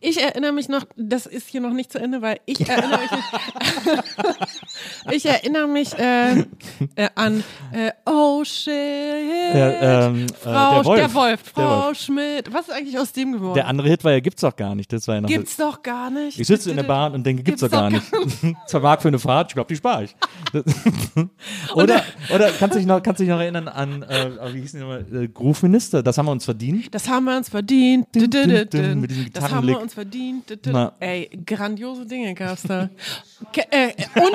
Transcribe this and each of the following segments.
Ich erinnere mich noch, das ist hier noch nicht zu Ende, weil ich erinnere mich, ich erinnere mich äh, äh, an äh, Oh shit, Der, ähm, äh, Frau, der Wolf. der Wolf, Der Frau Wolf. Schmidt. Was ist eigentlich aus dem geworden? Der andere Hit war ja, gibt's doch gar nicht. Das war ja noch Gibt's doch gar nicht. Ich sitze in der Bahn und denke, gibt's, doch gar nicht. Zwei Mark für eine Fahrt, ich glaube, die spare ich. oder, oder kannst du dich noch, kannst dich noch erinnern an, äh, wie hieß die nochmal, äh, Groove Minister, das haben wir uns verdient. Das haben wir uns verdient. Dun, dun, dun. mit diesem Das Gitarrenlick. Uns verdient. Ey, grandiose Dinge gab's da. Äh, und,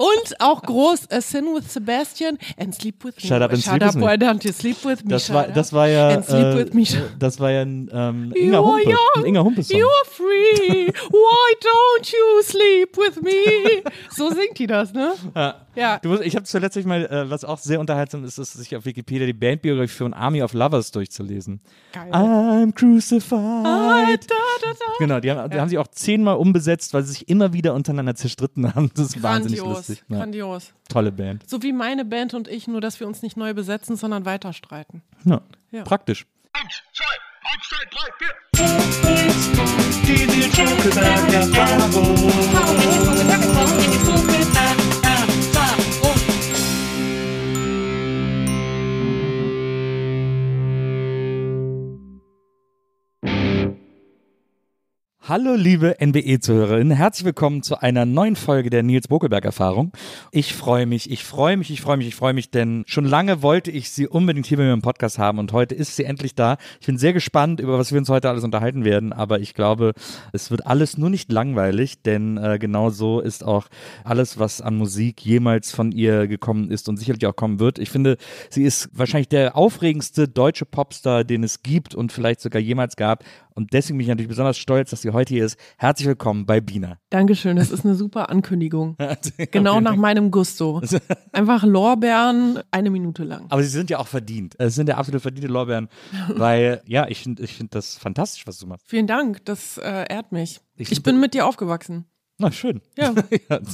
und auch groß uh, Sin with Sebastian and Sleep with Me. Shut up and Shut sleep up, with why don't you sleep with me? Das war, das war ja, me. äh, das war ja ein ähm, Inga You are Humpe, ein young, Inga Humpe Song. You are free. Why don't you sleep with me? So singt die das, ne? Ja. Ja. Du musst, ich habe zuletzt mal, äh, was auch sehr unterhaltsam ist, ist, sich auf Wikipedia die Bandbiografie von Army of Lovers durchzulesen. Geil. I'm crucified. Da, da, da. Genau, die haben, die haben sich auch zehnmal umbesetzt, weil sie sich immer wieder untereinander zerstritten haben. Das ist wahnsinnig Grandios, lustig. Ja, grandios. tolle Band. So wie meine Band und ich, nur dass wir uns nicht neu besetzen, sondern weiter streiten. Ja, Ja. Praktisch. Hallo liebe NBE-Zuhörerinnen, herzlich willkommen zu einer neuen Folge der Nils Bokelberg-Erfahrung. Ich freue mich, ich freue mich, ich freue mich, ich freue mich, denn schon lange wollte ich sie unbedingt hier bei mir im Podcast haben und heute ist sie endlich da. Ich bin sehr gespannt, über was wir uns heute alles unterhalten werden, aber ich glaube, es wird alles nur nicht langweilig, denn äh, genau so ist auch alles, was an Musik jemals von ihr gekommen ist und sicherlich auch kommen wird. Ich finde, sie ist wahrscheinlich der aufregendste deutsche Popstar, den es gibt und vielleicht sogar jemals gab. Und deswegen bin ich natürlich besonders stolz, dass sie heute hier ist. Herzlich willkommen bei Bina. Dankeschön, das ist eine super Ankündigung. Genau nach meinem Gusto. Einfach Lorbeeren eine Minute lang. Aber sie sind ja auch verdient. Es sind ja absolut verdiente Lorbeeren, weil, ja, ich finde ich find das fantastisch, was du machst. Vielen Dank, das äh, ehrt mich. Ich Ich, bin mit dir aufgewachsen. Na, schön. Ja.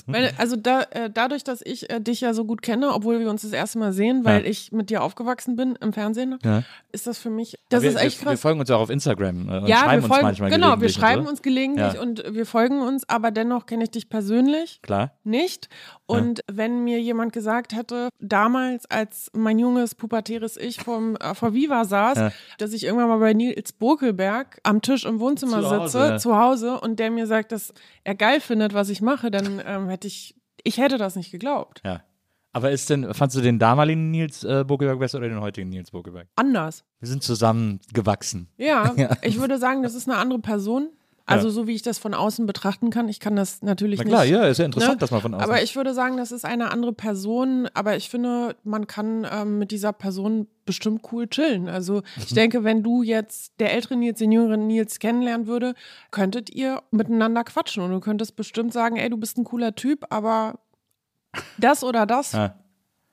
Weil, also da, äh, dadurch, dass ich äh, dich ja so gut kenne, obwohl wir uns das erste Mal sehen, weil Ja. ich mit dir aufgewachsen bin im Fernsehen, Ja. ist das für mich, das wir, ist echt wir, wir krass. folgen uns ja auch auf Instagram äh, und ja, schreiben wir folgen, uns manchmal genau, wir schreiben uns gelegentlich und wir folgen uns, aber dennoch kenne ich dich persönlich Klar. nicht. Und wenn mir jemand gesagt hätte, damals, als mein junges, pubertäres Ich vom, äh, vor Viva saß, dass ich irgendwann mal bei Nils Bokelberg am Tisch im Wohnzimmer Zu Hause, sitze, ja. zu Hause, und der mir sagt, dass er geil findet, was ich mache, dann ähm, hätte ich, ich hätte das nicht geglaubt. Ja. Aber ist denn, fandst du den damaligen Nils äh, Bokelberg besser oder den heutigen Nils Bokelberg? Anders. Wir sind zusammen gewachsen. Ja, Ja. ich würde sagen, das ist eine andere Person. Also so wie ich das von außen betrachten kann. Ich kann das natürlich Na klar, nicht. ja, ist ja interessant, ne? dass man von außen. Aber ich würde sagen, das ist eine andere Person. Aber ich finde, man kann ähm, mit dieser Person bestimmt cool chillen. Also Mhm. ich denke, wenn du jetzt der ältere Nils, den jüngeren Nils kennenlernen würde, könntet ihr miteinander quatschen und du könntest bestimmt sagen, ey, du bist ein cooler Typ, aber das oder das, ja.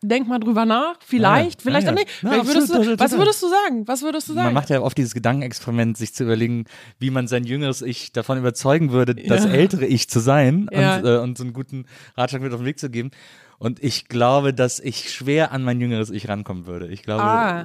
Denk mal drüber nach. Vielleicht, Ja, vielleicht ja, auch nicht. Ja, Vielleicht würdest absolut, du, total. was würdest du sagen? Was würdest du sagen? Man macht ja oft dieses Gedankenexperiment, sich zu überlegen, wie man sein jüngeres Ich davon überzeugen würde, das ältere Ich zu sein und, äh, und so einen guten Ratschlag mit auf den Weg zu geben. Und ich glaube, dass ich schwer an mein jüngeres Ich rankommen würde. Ich glaube, Ah.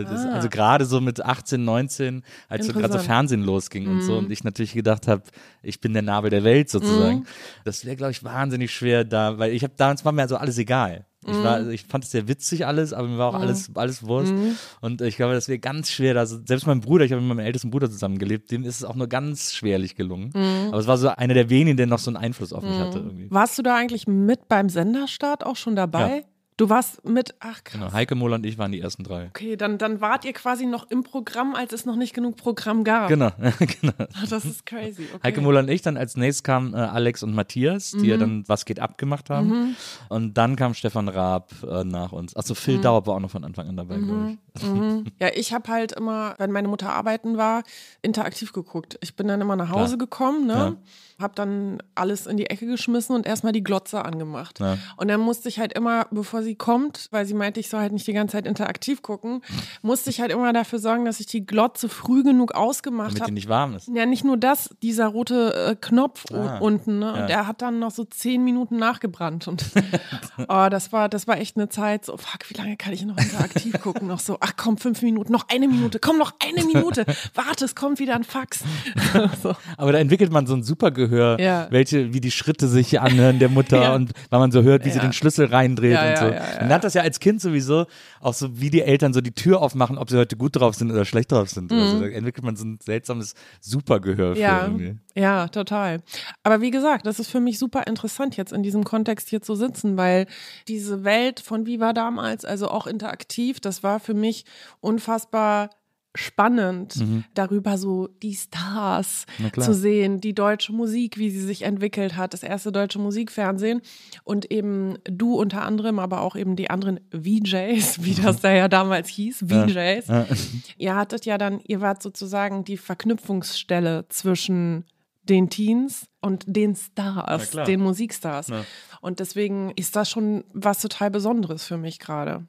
äh, das, Ah. also gerade so mit 18, 19, als so gerade so. Mhm. Fernsehen losging und so, und ich natürlich gedacht habe, ich bin der Nabel der Welt sozusagen. Das wäre, glaube ich, wahnsinnig schwer da, weil ich habe damals war mir also alles egal. Ich, war, also ich fand es sehr witzig alles, aber mir war auch alles, alles Wurst. Und ich glaube, das wäre ganz schwer. Also selbst mein Bruder, ich habe mit meinem ältesten Bruder zusammengelebt, dem ist es auch nur ganz schwerlich gelungen. Aber es war so einer der wenigen, der noch so einen Einfluss auf mich hatte. Irgendwie. Warst du da eigentlich mit beim Senderstart auch schon dabei? Ja. Du warst mit, ach krass. Genau. Heike Mohl und ich waren die ersten drei. Okay, dann, dann wart ihr quasi noch im Programm, als es noch nicht genug Programm gab. Genau, genau. Das ist crazy. Okay. Heike Mohl und ich, dann als nächstes kamen äh, Alex und Matthias, die ja dann Was geht ab gemacht haben. Und dann kam Stefan Raab äh, nach uns. Achso, Phil Daub war auch noch von Anfang an dabei, glaube ich. Ja, ich habe halt immer, wenn meine Mutter arbeiten war, interaktiv geguckt. Ich bin dann immer nach Hause Klar. gekommen, ne? Klar. Hab dann alles in die Ecke geschmissen und erstmal die Glotze angemacht. Ja. Und dann musste ich halt immer, bevor sie kommt, weil sie meinte, ich soll halt nicht die ganze Zeit interaktiv gucken, musste ich halt immer dafür sorgen, dass ich die Glotze früh genug ausgemacht Damit die habe. nicht warm ist. Ja, nicht nur das, dieser rote äh, Knopf Ah, unten, ne? ja. Und der hat dann noch so zehn Minuten nachgebrannt. Und oh, das war, das war echt eine Zeit, so, fuck, wie lange kann ich noch interaktiv gucken? Noch so, ach komm, fünf Minuten, noch eine Minute, komm, noch eine Minute. Warte, es kommt wieder ein Fax. so. Aber da entwickelt man so ein super Gehör, Ja. welche, wie die Schritte sich anhören der Mutter Ja. und weil man so hört, wie sie Ja. den Schlüssel reindreht und so. Man lernt das ja als Kind sowieso, auch so wie die Eltern so die Tür aufmachen, ob sie heute gut drauf sind oder schlecht drauf sind. Also da entwickelt man so ein seltsames Supergehör für Mhm. Ja, irgendwie. ja, total. Aber wie gesagt, das ist für mich super interessant, jetzt in diesem Kontext hier zu sitzen, weil diese Welt von Viva damals, also auch interaktiv, das war für mich unfassbar spannend, darüber so die Stars Mhm. Zu sehen, die deutsche Musik, wie sie sich entwickelt hat, das erste deutsche Musikfernsehen und eben du unter anderem, aber auch eben die anderen VJs, wie das da ja damals hieß, VJs. Ja. Ihr hattet ja dann, ihr wart sozusagen die Verknüpfungsstelle zwischen den Teens und den Stars, den Musikstars. Ja. Und deswegen ist das schon was total Besonderes für mich gerade.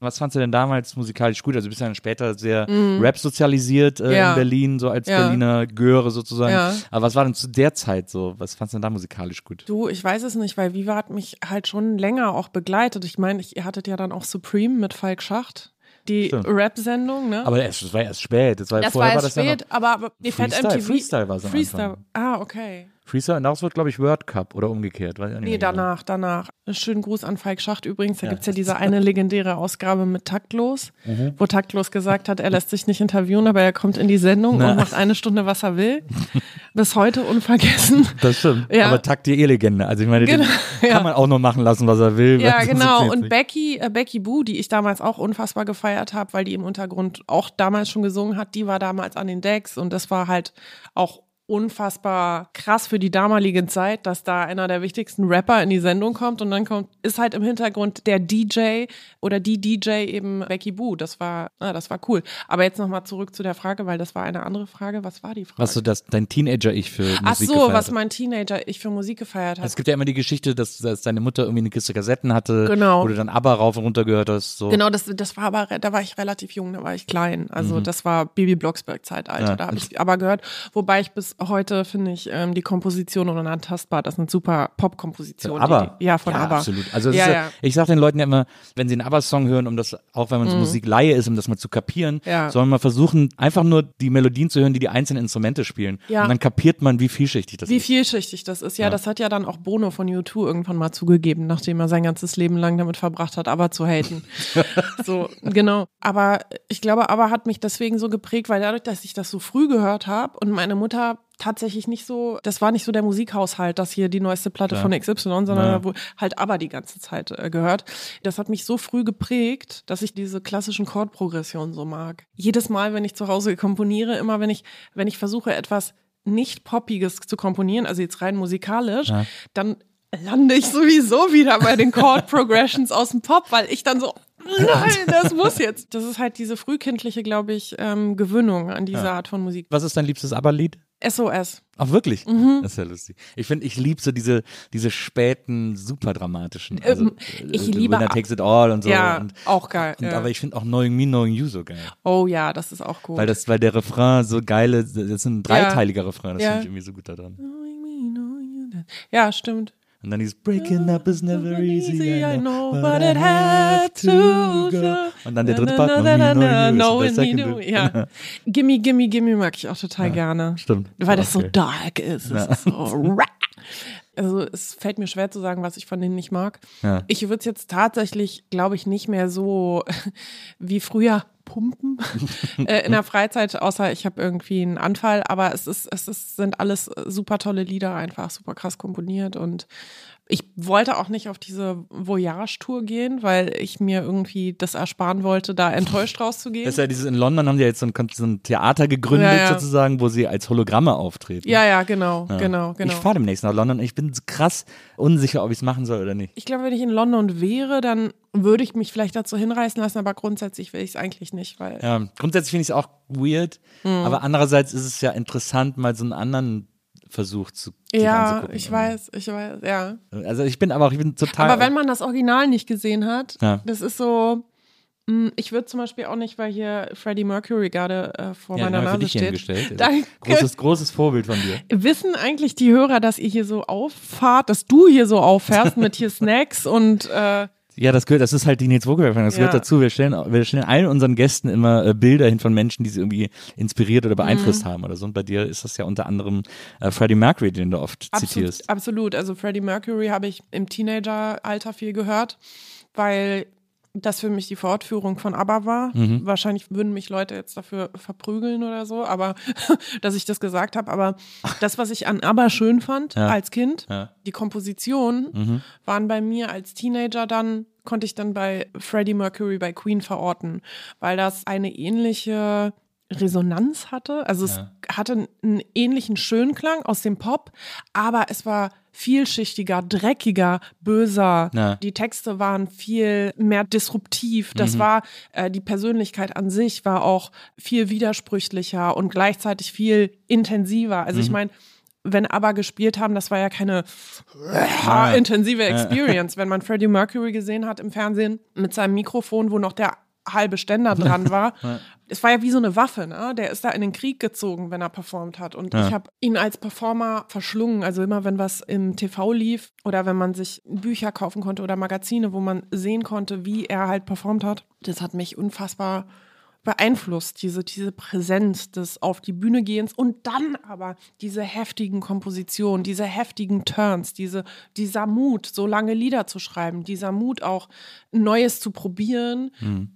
Was fandst du denn damals musikalisch gut? Also du bist ja dann später sehr Rap sozialisiert äh, Mhm. Ja. in Berlin, so als Ja. Berliner Göre sozusagen. Ja. Aber was war denn zu der Zeit so? Was fandst du denn da musikalisch gut? Du, ich weiß es nicht, weil Viva hat mich halt schon länger auch begleitet. Ich meine, ich, ihr hattet ja dann auch Supreme mit Falk Schacht, die. Rap-Sendung, ne? Aber es, das war erst spät. Das war, das vorher war war erst das ja spät, aber, aber mir fällt Freestyle- MTV. Freestyle war es Freestyle. Ah, okay. Freestyle und daraus wird, glaube ich, World Cup oder umgekehrt. Weiß ich auch nicht Nee, mehr genau. danach, danach. Schönen Gruß an Falk Schacht übrigens. Da Ja. gibt's ja diese eine legendäre Ausgabe mit Taktlos, Mhm. wo Taktlos gesagt hat, er lässt sich nicht interviewen, aber er kommt in die Sendung Na. und macht eine Stunde, was er will. Bis heute unvergessen. Das stimmt. Ja. Aber Takt die E-Legende. Also ich meine, den Genau, kann ja. man auch nur machen lassen, was er will. Ja, genau. Und. Becky, äh, Becky Boo, die ich damals auch unfassbar gefeiert habe, weil die im Untergrund auch damals schon gesungen hat, die war damals an den Decks und das war halt auch unfassbar krass für die damalige Zeit, dass da einer der wichtigsten Rapper in die Sendung kommt und dann kommt, ist halt im Hintergrund der DJ oder die DJ eben Becky Boo. Das war, ah, das war cool. Aber jetzt nochmal zurück zu der Frage, weil das war eine andere Frage. Was war die Frage? Was so das, dein Teenager-Ich für Musik Ach so, gefeiert was hat. mein Teenager ich für Musik gefeiert hat. Es gibt ja immer die Geschichte, dass, dass deine Mutter irgendwie eine Kiste Kassetten hatte, Genau. wo du dann ABBA rauf und runter gehört hast. So. Genau, das, das war aber, da war ich relativ jung, da war ich klein. Also das war Baby Blocksberg-Zeitalter, Mhm. Ja. da habe ich aber gehört. Wobei ich bis heute finde ich ähm, die Komposition Unantastbar, das sind super Pop-Kompositionen. Aber Ja, von ja, ABBA. absolut. Also Ja, ist ja, ich sage den Leuten ja immer, wenn sie einen ABBA-Song hören, um das, auch wenn man so Musikleihe ist, um das mal zu kapieren, Ja. soll man versuchen, einfach nur die Melodien zu hören, die die einzelnen Instrumente spielen. Ja. Und dann kapiert man, wie vielschichtig das Wie ist. vielschichtig das ist. Ja, das hat ja dann auch Bono von U2 irgendwann mal zugegeben, nachdem er sein ganzes Leben lang damit verbracht hat, aber zu haten. so, genau. Aber ich glaube, aber hat mich deswegen so geprägt, weil dadurch, dass ich das so früh gehört habe und meine Mutter tatsächlich nicht so, das war nicht so der Musikhaushalt, dass hier die neueste Platte von XY, sondern Ja. wo halt aber die ganze Zeit äh, gehört. Das hat mich so früh geprägt, dass ich diese klassischen Chordprogressionen so mag. Jedes Mal, wenn ich zu Hause komponiere, immer wenn ich, wenn ich versuche, etwas nicht Poppiges zu komponieren, also jetzt rein musikalisch, Ja. dann lande ich sowieso wieder bei den Chord Progressions aus dem Pop, weil ich dann so, nein, das muss jetzt. Das ist halt diese frühkindliche, glaube ich, ähm, Gewöhnung an diese Art von Musik. Was ist dein liebstes ABBA-Lied? SOS. Ach, wirklich? Mhm. Das ist ja lustig. Ich finde, ich liebe so diese, diese späten, super dramatischen. Also, Ähm, ich äh, liebe- Winner Takes It All und so. ja, und, auch geil. und, ja. Aber ich finde auch Knowing Me, Knowing You so geil. oh ja, das ist auch gut. Weil, das, weil der Refrain so geile, das ist ein dreiteiliger Refrain, das Ja. finde ich irgendwie so gut da dran. ja, stimmt. Und dann dieses Breaking up is never easy, I know, but it had to go. Und dann der dritte Part, knowing second me, bit. Ja. Gimme, gimme, gimme mag ich auch total gerne. Stimmt. Weil das so dark ist. Das ist so. Also es fällt mir schwer zu sagen, was ich von denen nicht mag. Ja. Ich würde es jetzt tatsächlich, glaube ich, nicht mehr so wie früher pumpen äh, in der Freizeit, außer ich habe irgendwie einen Anfall. Aber es ist, es ist, sind alles super tolle Lieder, einfach super krass komponiert und ich wollte auch nicht auf diese Voyage-Tour gehen, weil ich mir irgendwie das ersparen wollte, da enttäuscht rauszugehen. Das ist ja dieses, in London haben die jetzt so ein, so ein Theater gegründet, Ja, ja. sozusagen, wo sie als Hologramme auftreten. ja, ja, genau, Ja. genau, genau. Ich fahre demnächst nach London und ich bin krass unsicher, ob ich es machen soll oder nicht. Ich glaube, wenn ich in London wäre, dann würde ich mich vielleicht dazu hinreißen lassen, aber grundsätzlich will ich es eigentlich nicht, weil Ja, grundsätzlich finde ich es auch weird, Mhm. aber andererseits ist es ja interessant, mal so einen anderen Versuch zu ja, ich weiß, ich weiß, ja. Also ich bin aber auch, ich bin total. Aber wenn man das Original nicht gesehen hat, Ja. das ist so. mh, Ich würde zum Beispiel auch nicht, weil hier Freddie Mercury gerade äh, vor ja, meiner Nase dich steht. hingestellt. Danke. Großes, großes Vorbild von dir. Wissen eigentlich die Hörer, dass ihr hier so auffahrt, dass du hier so auffährst mit hier Snacks und äh, Ja, das gehört, das ist halt die Nils Vogelberg, das gehört Ja. dazu. Wir stellen, wir stellen allen unseren Gästen immer äh, Bilder hin von Menschen, die sie irgendwie inspiriert oder Mhm. beeinflusst haben oder so. Und bei dir ist das ja unter anderem äh, Freddie Mercury, den du oft zitierst. Absolut, absolut. Also Freddie Mercury habe ich im Teenageralter viel gehört, weil das für mich die Fortführung von ABBA war. Mhm. Wahrscheinlich würden mich Leute jetzt dafür verprügeln oder so, aber dass ich das gesagt habe. Aber das, was ich an ABBA schön fand Ja. als Kind, Ja. die Kompositionen waren bei mir als Teenager dann, konnte ich dann bei Freddie Mercury bei Queen verorten, weil das eine ähnliche Resonanz hatte. Also es hatte einen ähnlichen Schönklang aus dem Pop, aber es war vielschichtiger, dreckiger, böser. Ja. Die Texte waren viel mehr disruptiv. Das war äh, die Persönlichkeit an sich war auch viel widersprüchlicher und gleichzeitig viel intensiver. Also ich meine, wenn ABBA gespielt haben, das war ja keine äh, intensive Experience. Wenn man Freddie Mercury gesehen hat im Fernsehen mit seinem Mikrofon, wo noch der halbe Ständer dran war. Es war ja wie so eine Waffe, ne? Der ist da in den Krieg gezogen, wenn er performt hat. Und ich habe ihn als Performer verschlungen. Also immer, wenn was im TV lief oder wenn man sich Bücher kaufen konnte oder Magazine, wo man sehen konnte, wie er halt performt hat, das hat mich unfassbar beeinflusst, diese, diese Präsenz des auf die Bühne gehens und dann aber diese heftigen Kompositionen, diese heftigen Turns, diese, dieser Mut, so lange Lieder zu schreiben, dieser Mut auch Neues zu probieren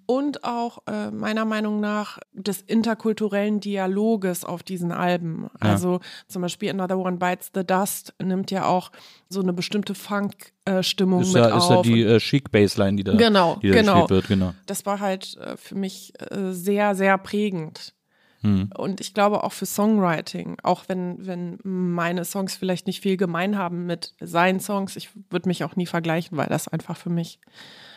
und auch äh, meiner Meinung nach des interkulturellen Dialoges auf diesen Alben. Also zum Beispiel Another One Bites the Dust nimmt ja auch so eine bestimmte Funk-Stimmung Ist mit ja, ist ja auf. die äh, Chic-Baseline, die da, Genau, die da genau. gespielt wird, genau. das war halt äh, für mich äh, sehr, sehr prägend. Hm. Und ich glaube auch für Songwriting, auch wenn, wenn meine Songs vielleicht nicht viel gemein haben mit seinen Songs, ich würde mich auch nie vergleichen, weil das einfach für mich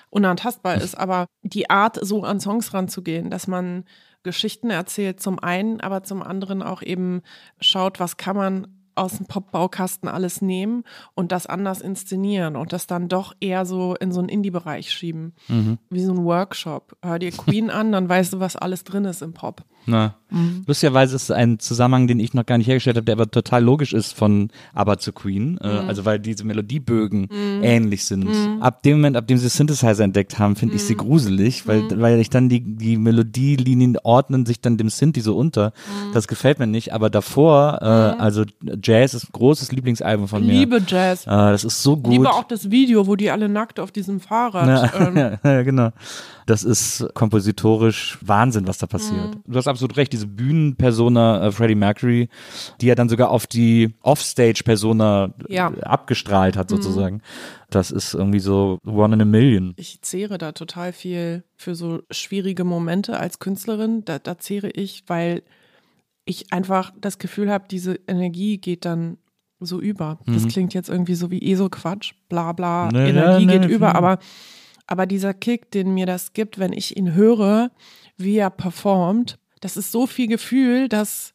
unantastbar ist. Aber die Art, so an Songs ranzugehen, dass man Geschichten erzählt, zum einen, aber zum anderen auch eben schaut, was kann man aus dem Pop-Baukasten alles nehmen und das anders inszenieren und das dann doch eher so in so einen Indie-Bereich schieben. Wie so ein Workshop. Hör dir Queen an, dann weißt du, was alles drin ist im Pop. Na, Mhm. lustigerweise ist es ein Zusammenhang, den ich noch gar nicht hergestellt habe, der aber total logisch ist von ABBA zu Queen. Äh, Mhm. also weil diese Melodiebögen ähnlich sind. Ab dem Moment, ab dem sie Synthesizer entdeckt haben, finde ich sie Mhm. gruselig, weil, weil ich dann die, die Melodielinien ordnen sich dann dem Synthi so unter. Mhm. Das gefällt mir nicht. Aber davor, äh, also Jazz ist ein großes Lieblingsalbum von mir. Liebe Jazz. Äh, das ist so gut. Liebe auch das Video, wo die alle nackt auf diesem Fahrrad. ähm, Ja, ja, genau. Das ist kompositorisch Wahnsinn, was da passiert. Mhm. Du hast absolut recht, diese Bühnenpersona äh, Freddie Mercury, die er dann sogar auf die Offstage-Persona Ja. Mhm. äh, abgestrahlt hat, sozusagen. Das ist irgendwie so one in a million. ich zehre da total viel für so schwierige Momente als Künstlerin. Da, da zehre ich, weil ich einfach das Gefühl habe, diese Energie geht dann so über. Das klingt jetzt irgendwie so wie ESO-Quatsch, bla bla, Mhm. Nee, Energie nee, geht über, finde- aber, aber dieser Kick, den mir das gibt, wenn ich ihn höre, wie er performt, das ist so viel Gefühl, dass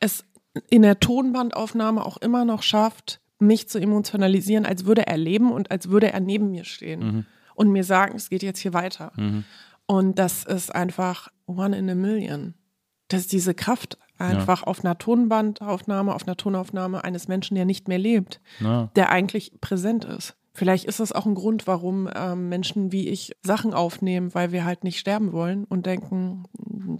es in der Tonbandaufnahme auch immer noch schafft, mich zu emotionalisieren, als würde er leben und als würde er neben mir stehen und mir sagen, es geht jetzt hier weiter. Und das ist einfach one in a million. Das ist diese Kraft einfach auf einer Tonbandaufnahme, auf einer Tonaufnahme eines Menschen, der nicht mehr lebt, Ja. der eigentlich präsent ist. Vielleicht ist das auch ein Grund, warum ähm, Menschen wie ich Sachen aufnehmen, weil wir halt nicht sterben wollen und denken,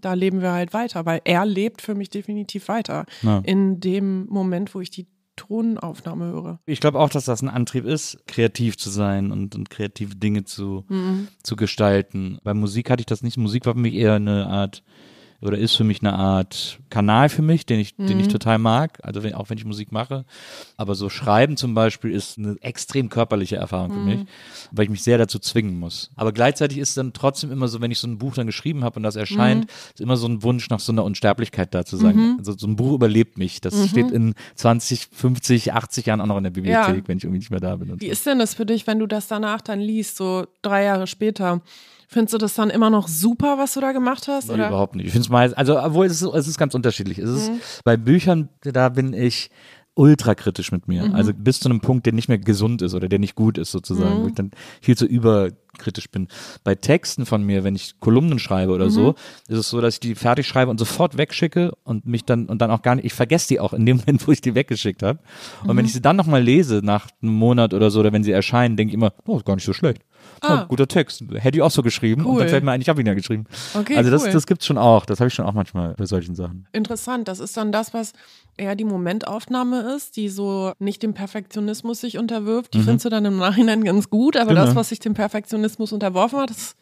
da leben wir halt weiter, weil er lebt für mich definitiv weiter. Ja. In dem Moment, wo ich die Tonaufnahme höre. Ich glaube auch, dass das ein Antrieb ist, kreativ zu sein und, und kreative Dinge zu, Mhm. zu gestalten. Bei Musik hatte ich das nicht. Musik war für mich eher eine Art oder ist für mich eine Art Kanal für mich, den ich, den Mhm. ich total mag, also wenn, auch wenn ich Musik mache. Aber so Schreiben zum Beispiel ist eine extrem körperliche Erfahrung für Mhm. mich, weil ich mich sehr dazu zwingen muss. Aber gleichzeitig ist es dann trotzdem immer so, wenn ich so ein Buch dann geschrieben habe und das erscheint, Mhm. ist immer so ein Wunsch nach so einer Unsterblichkeit da zu sein. Also so ein Buch überlebt mich. Das steht in 20, 50, 80 Jahren auch noch in der Bibliothek, Mhm. Ja. wenn ich irgendwie nicht mehr da bin. Wie so. ist denn das für dich, wenn du das danach dann liest, so drei Jahre später? Findest du das dann immer noch super, was du da gemacht hast? Nee, oder? überhaupt nicht. Ich finde es meist, also obwohl es ist, es ist ganz unterschiedlich. Es ist, Mhm. Bei Büchern, da bin ich ultra kritisch mit mir. Mhm. Also bis zu einem Punkt, der nicht mehr gesund ist oder der nicht gut ist sozusagen, Mhm. wo ich dann viel zu überkritisch bin. Bei Texten von mir, wenn ich Kolumnen schreibe oder Mhm. so, ist es so, dass ich die fertig schreibe und sofort wegschicke und mich dann und dann auch gar nicht, ich vergesse die auch in dem Moment, wo ich die weggeschickt habe. Und Mhm. wenn ich sie dann nochmal lese nach einem Monat oder so oder wenn sie erscheinen, denke ich immer, oh, ist gar nicht so schlecht. Ah. Oh, guter Text. Hätte ich auch so geschrieben. Und Cool. dann fällt mir ein, ich habe ihn ja geschrieben. Okay, also das, cool. das gibt's schon auch. Das habe ich schon auch manchmal bei solchen Sachen. Interessant, das ist dann das, was eher die Momentaufnahme ist, die so nicht dem Perfektionismus sich unterwirft. Die findest du dann im Nachhinein ganz gut, aber Mhm. Genau. das, was sich dem Perfektionismus unterworfen hat, das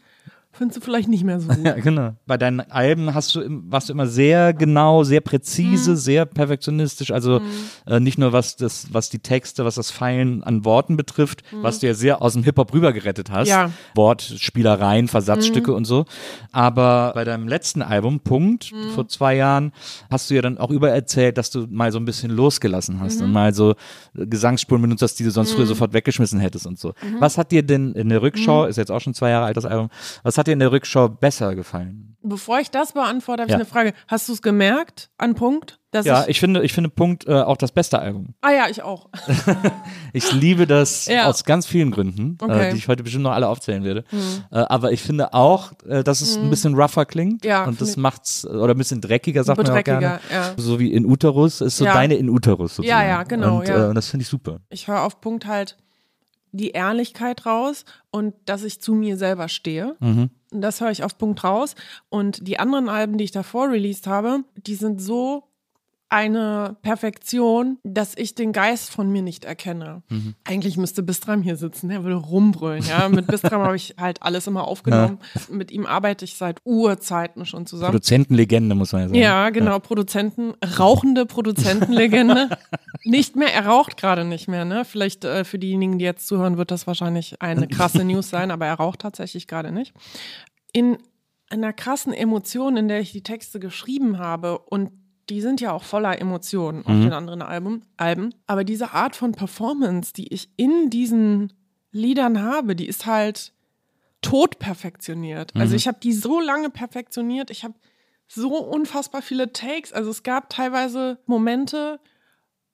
findest du vielleicht nicht mehr so gut. Ja, genau. Bei deinen Alben hast du, warst du immer sehr genau, sehr präzise, sehr perfektionistisch. Also äh, nicht nur was das, was die Texte, was das Feilen an Worten betrifft, was du ja sehr aus dem Hip-Hop rübergerettet hast. Ja. Wortspielereien, Versatzstücke und so. Aber bei deinem letzten Album, Punkt, vor zwei Jahren, hast du ja dann auch über erzählt, dass du mal so ein bisschen losgelassen hast und mal so Gesangsspuren benutzt hast, die du sonst früher sofort weggeschmissen hättest und so. Was hat dir denn in der Rückschau, ist jetzt auch schon zwei Jahre alt das Album, was hat dir in der Rückschau besser gefallen? Bevor ich das beantworte, habe Ja. ich eine Frage. Hast du es gemerkt an Punkt? Ja, ich, ich finde, ich finde Punkt äh, auch das beste Album. ah ja, ich auch. Ich liebe das Ja. aus ganz vielen Gründen, Okay. Mhm. äh, die ich heute bestimmt noch alle aufzählen werde. Äh, aber ich finde auch, äh, dass es ein bisschen rougher klingt. Ja, und das macht's, oder ein bisschen dreckiger, sagt man auch gerne. ja. So wie in Uterus ist so deine in Uterus sozusagen. Ja, ja, genau, Und, ja. Äh, das finde ich super. Ich höre auf Punkt halt die Ehrlichkeit raus und dass ich zu mir selber stehe. Mhm. Das höre ich auf Punkt raus. Und die anderen Alben, die ich davor released habe, die sind so eine Perfektion, dass ich den Geist von mir nicht erkenne. Mhm. Eigentlich müsste Bistram hier sitzen, der würde rumbrüllen. Ja? Mit Bistram habe ich halt alles immer aufgenommen. Mit ihm arbeite ich seit Urzeiten schon zusammen. Produzentenlegende, muss man ja sagen. Ja, genau, Produzenten, rauchende Produzentenlegende. nicht mehr, er raucht gerade nicht mehr, ne? Vielleicht äh, für diejenigen, die jetzt zuhören, wird das wahrscheinlich eine krasse News sein, aber er raucht tatsächlich gerade nicht. In einer krassen Emotion, in der ich die Texte geschrieben habe und die sind ja auch voller Emotionen auf den anderen Album, Alben. Aber diese Art von Performance, die ich in diesen Liedern habe, die ist halt tot perfektioniert. Also ich habe die so lange perfektioniert. Ich habe so unfassbar viele Takes. Also es gab teilweise Momente,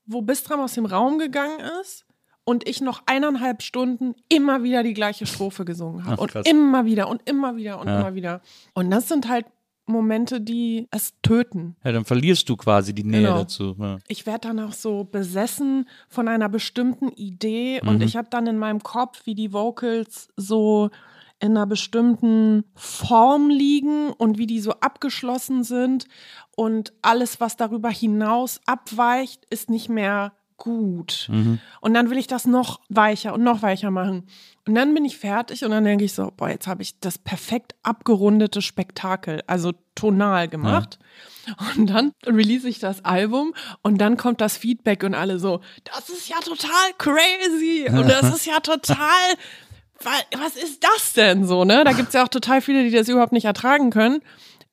wo Bistram aus dem Raum gegangen ist und ich noch eineinhalb Stunden immer wieder die gleiche Strophe gesungen habe. Und immer wieder und immer wieder und Ja. immer wieder. Und das sind halt Momente, die es töten. Ja, dann verlierst du quasi die Nähe Genau. dazu. Ja. Ich werde dann auch so besessen von einer bestimmten Idee und ich habe dann in meinem Kopf, wie die Vocals so in einer bestimmten Form liegen und wie die so abgeschlossen sind und alles, was darüber hinaus abweicht, ist nicht mehr gut. Und dann will ich das noch weicher und noch weicher machen. Und dann bin ich fertig und dann denke ich so, boah, jetzt habe ich das perfekt abgerundete Spektakel, also tonal gemacht. Und dann release ich das Album und dann kommt das Feedback und alle so, das ist ja total crazy und das ist ja total, wa- was ist das denn so, ne? Da gibt's ja auch total viele, die das überhaupt nicht ertragen können,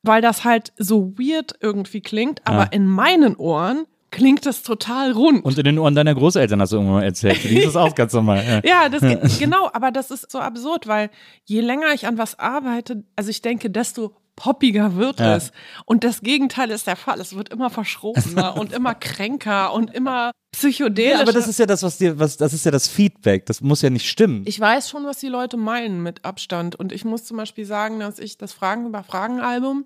weil das halt so weird irgendwie klingt, aber Ja. in meinen Ohren klingt das total rund. Und in den Ohren deiner Großeltern hast du irgendwann mal erzählt. Die ist das auch ganz normal. Ja. Das geht, genau, aber das ist so absurd, weil je länger ich an was arbeite, also ich denke, desto poppiger wird Ja. es. Und das Gegenteil ist der Fall. Es wird immer verschrobener und immer kränker und immer psychedelischer. Ja, aber das ist ja das, was dir, was, das ist ja das Feedback. Das muss ja nicht stimmen. ich weiß schon, was die Leute meinen mit Abstand. Und ich muss zum Beispiel sagen, dass ich das Fragen über Fragen-Album,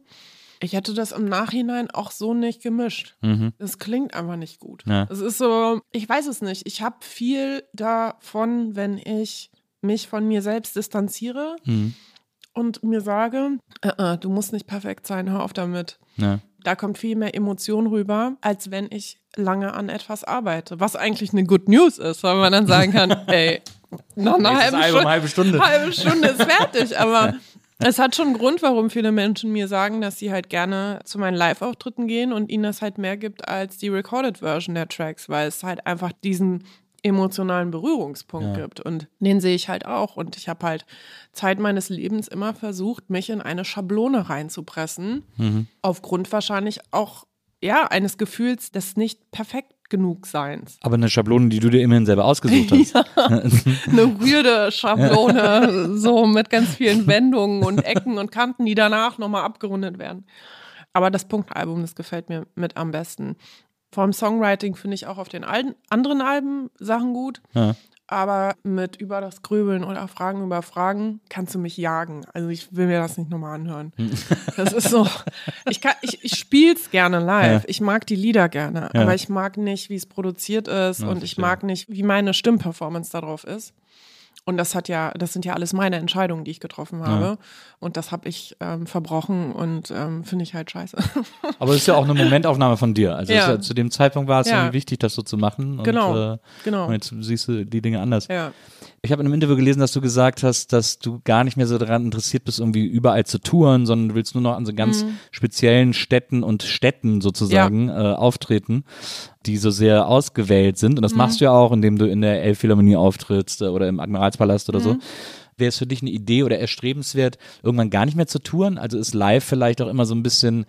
ich hätte das im Nachhinein auch so nicht gemischt. Es klingt einfach nicht gut. Mhm. Ja. Es ist so, ich weiß es nicht. Ich habe viel davon, wenn ich mich von mir selbst distanziere Mhm. und mir sage, äh, äh, du musst nicht perfekt sein, hör auf damit. Ja. Da kommt viel mehr Emotion rüber, als wenn ich lange an etwas arbeite. Was eigentlich eine Good News ist, weil man dann sagen kann, ey, noch eine halbe, Stunde, halbe Stunde. halbe Stunde ist fertig. Aber es hat schon einen Grund, warum viele Menschen mir sagen, dass sie halt gerne zu meinen Live-Auftritten gehen und ihnen das halt mehr gibt als die Recorded Version der Tracks, weil es halt einfach diesen emotionalen Berührungspunkt Ja. gibt. Und den sehe ich halt auch. Und ich habe halt Zeit meines Lebens immer versucht, mich in eine Schablone reinzupressen. Mhm. Aufgrund wahrscheinlich auch ja, eines Gefühls des nicht perfekt genug Seins. Aber eine Schablone, die du dir immerhin selber ausgesucht hast. Eine weirde Schablone, so mit ganz vielen Wendungen und Ecken und Kanten, die danach nochmal abgerundet werden. Aber das Punktalbum, das gefällt mir mit am besten. Vom Songwriting finde ich auch auf den alten, anderen Alben Sachen gut. Ja. Aber mit über das Grübeln oder Fragen über Fragen kannst du mich jagen. Also ich will mir das nicht nochmal anhören. Das ist so, ich, kann- ich, ich spiele es gerne live. Ja. Ich mag die Lieder gerne, Ja. aber ich mag nicht, wie es produziert ist Ja, und ich mag nicht, wie meine Stimmperformance darauf ist. Und das hat ja, das sind ja alles meine Entscheidungen, die ich getroffen habe. Und das habe ich ähm, verbrochen und ähm, finde ich halt scheiße. Aber es ist ja auch eine Momentaufnahme von dir. Also Ja. ja, zu dem Zeitpunkt war es Ja. irgendwie wichtig, das so zu machen. Und, Genau. Äh, genau. und jetzt siehst du die Dinge anders. Ja. Ich habe in einem Interview gelesen, dass du gesagt hast, dass du gar nicht mehr so daran interessiert bist, irgendwie überall zu touren, sondern du willst nur noch an so ganz Mhm. speziellen Städten und Städten sozusagen äh, auftreten, die so sehr ausgewählt sind. Und Mhm. das machst du ja auch, indem du in der Elbphilharmonie auftrittst äh, oder im Admiralspalast oder Mhm. so. Wäre es für dich eine Idee oder erstrebenswert, irgendwann gar nicht mehr zu touren? Also ist live vielleicht auch immer so ein bisschen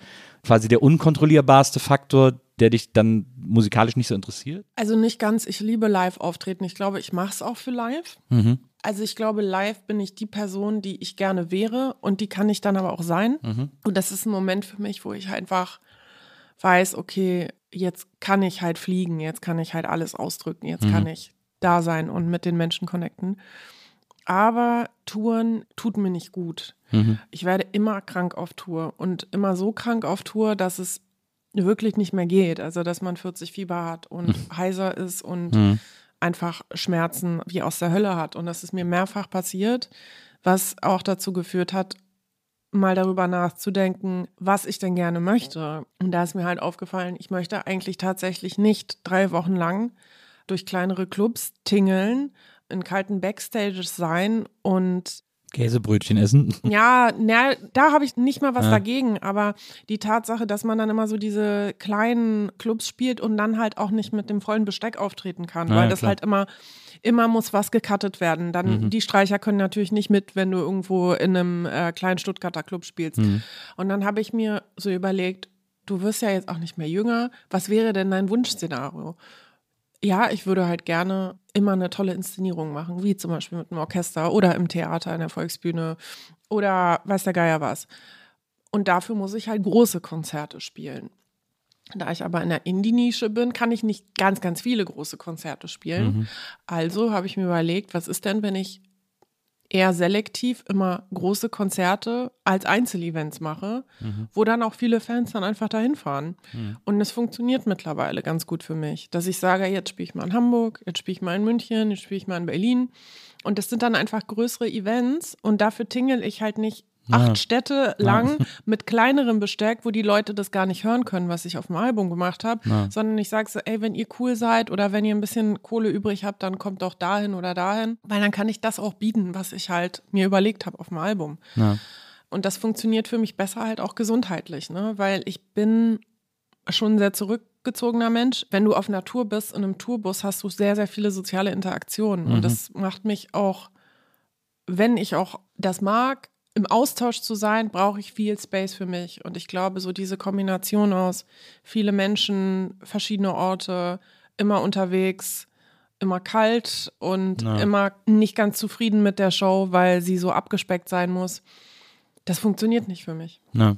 quasi der unkontrollierbarste Faktor, der dich dann musikalisch nicht so interessiert? Also nicht ganz, ich liebe Live-Auftreten. Ich glaube, ich mache es auch für live. Mhm. Also ich glaube, live bin ich die Person, die ich gerne wäre und die kann ich dann aber auch sein. Mhm. Und das ist ein Moment für mich, wo ich einfach weiß, okay, jetzt kann ich halt fliegen, jetzt kann ich halt alles ausdrücken, jetzt Mhm. kann ich da sein und mit den Menschen connecten. Aber Touren tut mir nicht gut. Mhm. Ich werde immer krank auf Tour und immer so krank auf Tour, dass es wirklich nicht mehr geht. Also, dass man 40 Fieber hat und heiser ist und Mhm. einfach Schmerzen wie aus der Hölle hat. Und das ist mir mehrfach passiert, was auch dazu geführt hat, mal darüber nachzudenken, was ich denn gerne möchte. Und da ist mir halt aufgefallen, ich möchte eigentlich tatsächlich nicht drei Wochen lang durch kleinere Clubs tingeln, in kalten Backstages sein und Käsebrötchen essen. ja, na, da habe ich nicht mal was Ja. dagegen, aber die Tatsache, dass man dann immer so diese kleinen Clubs spielt und dann halt auch nicht mit dem vollen Besteck auftreten kann, Ja, weil ja, das klar. halt immer immer muss was gecuttet werden. Dann Mhm. die Streicher können natürlich nicht mit, wenn du irgendwo in einem äh, kleinen Stuttgarter Club spielst. Mhm. Und dann habe ich mir so überlegt, du wirst ja jetzt auch nicht mehr jünger, was wäre denn dein Wunschszenario? Ja, ich würde halt gerne immer eine tolle Inszenierung machen, wie zum Beispiel mit einem Orchester oder im Theater, in der Volksbühne oder weiß der Geier was. Und dafür muss ich halt große Konzerte spielen. Da ich aber in der Indie-Nische bin, kann ich nicht ganz, ganz viele große Konzerte spielen. Also habe ich mir überlegt, was ist denn, wenn ich eher selektiv immer große Konzerte als Einzelevents mache, wo dann auch viele Fans dann einfach dahin fahren. Und es funktioniert mittlerweile ganz gut für mich, dass ich sage, jetzt spiele ich mal in Hamburg, jetzt spiele ich mal in München, jetzt spiele ich mal in Berlin. Und das sind dann einfach größere Events und dafür tingle ich halt nicht acht Ja. Städte lang mit kleinerem Besteck, wo die Leute das gar nicht hören können, was ich auf dem Album gemacht habe, Ja. sondern ich sage so, ey, wenn ihr cool seid oder wenn ihr ein bisschen Kohle übrig habt, dann kommt doch dahin oder dahin, weil dann kann ich das auch bieten, was ich halt mir überlegt habe auf dem Album. Ja. Und das funktioniert für mich besser halt auch gesundheitlich, ne? weil ich bin schon ein sehr zurückgezogener Mensch. Wenn du auf Tour bist, in einem Tourbus, hast du sehr, sehr viele soziale Interaktionen. Mhm. Und das macht mich auch, wenn ich auch das mag, im Austausch zu sein, brauche ich viel Space für mich. Und ich glaube, so diese Kombination aus viele Menschen, verschiedene Orte, immer unterwegs, immer kalt und Ja. immer nicht ganz zufrieden mit der Show, weil sie so abgespeckt sein muss. Das funktioniert nicht für mich. Ja.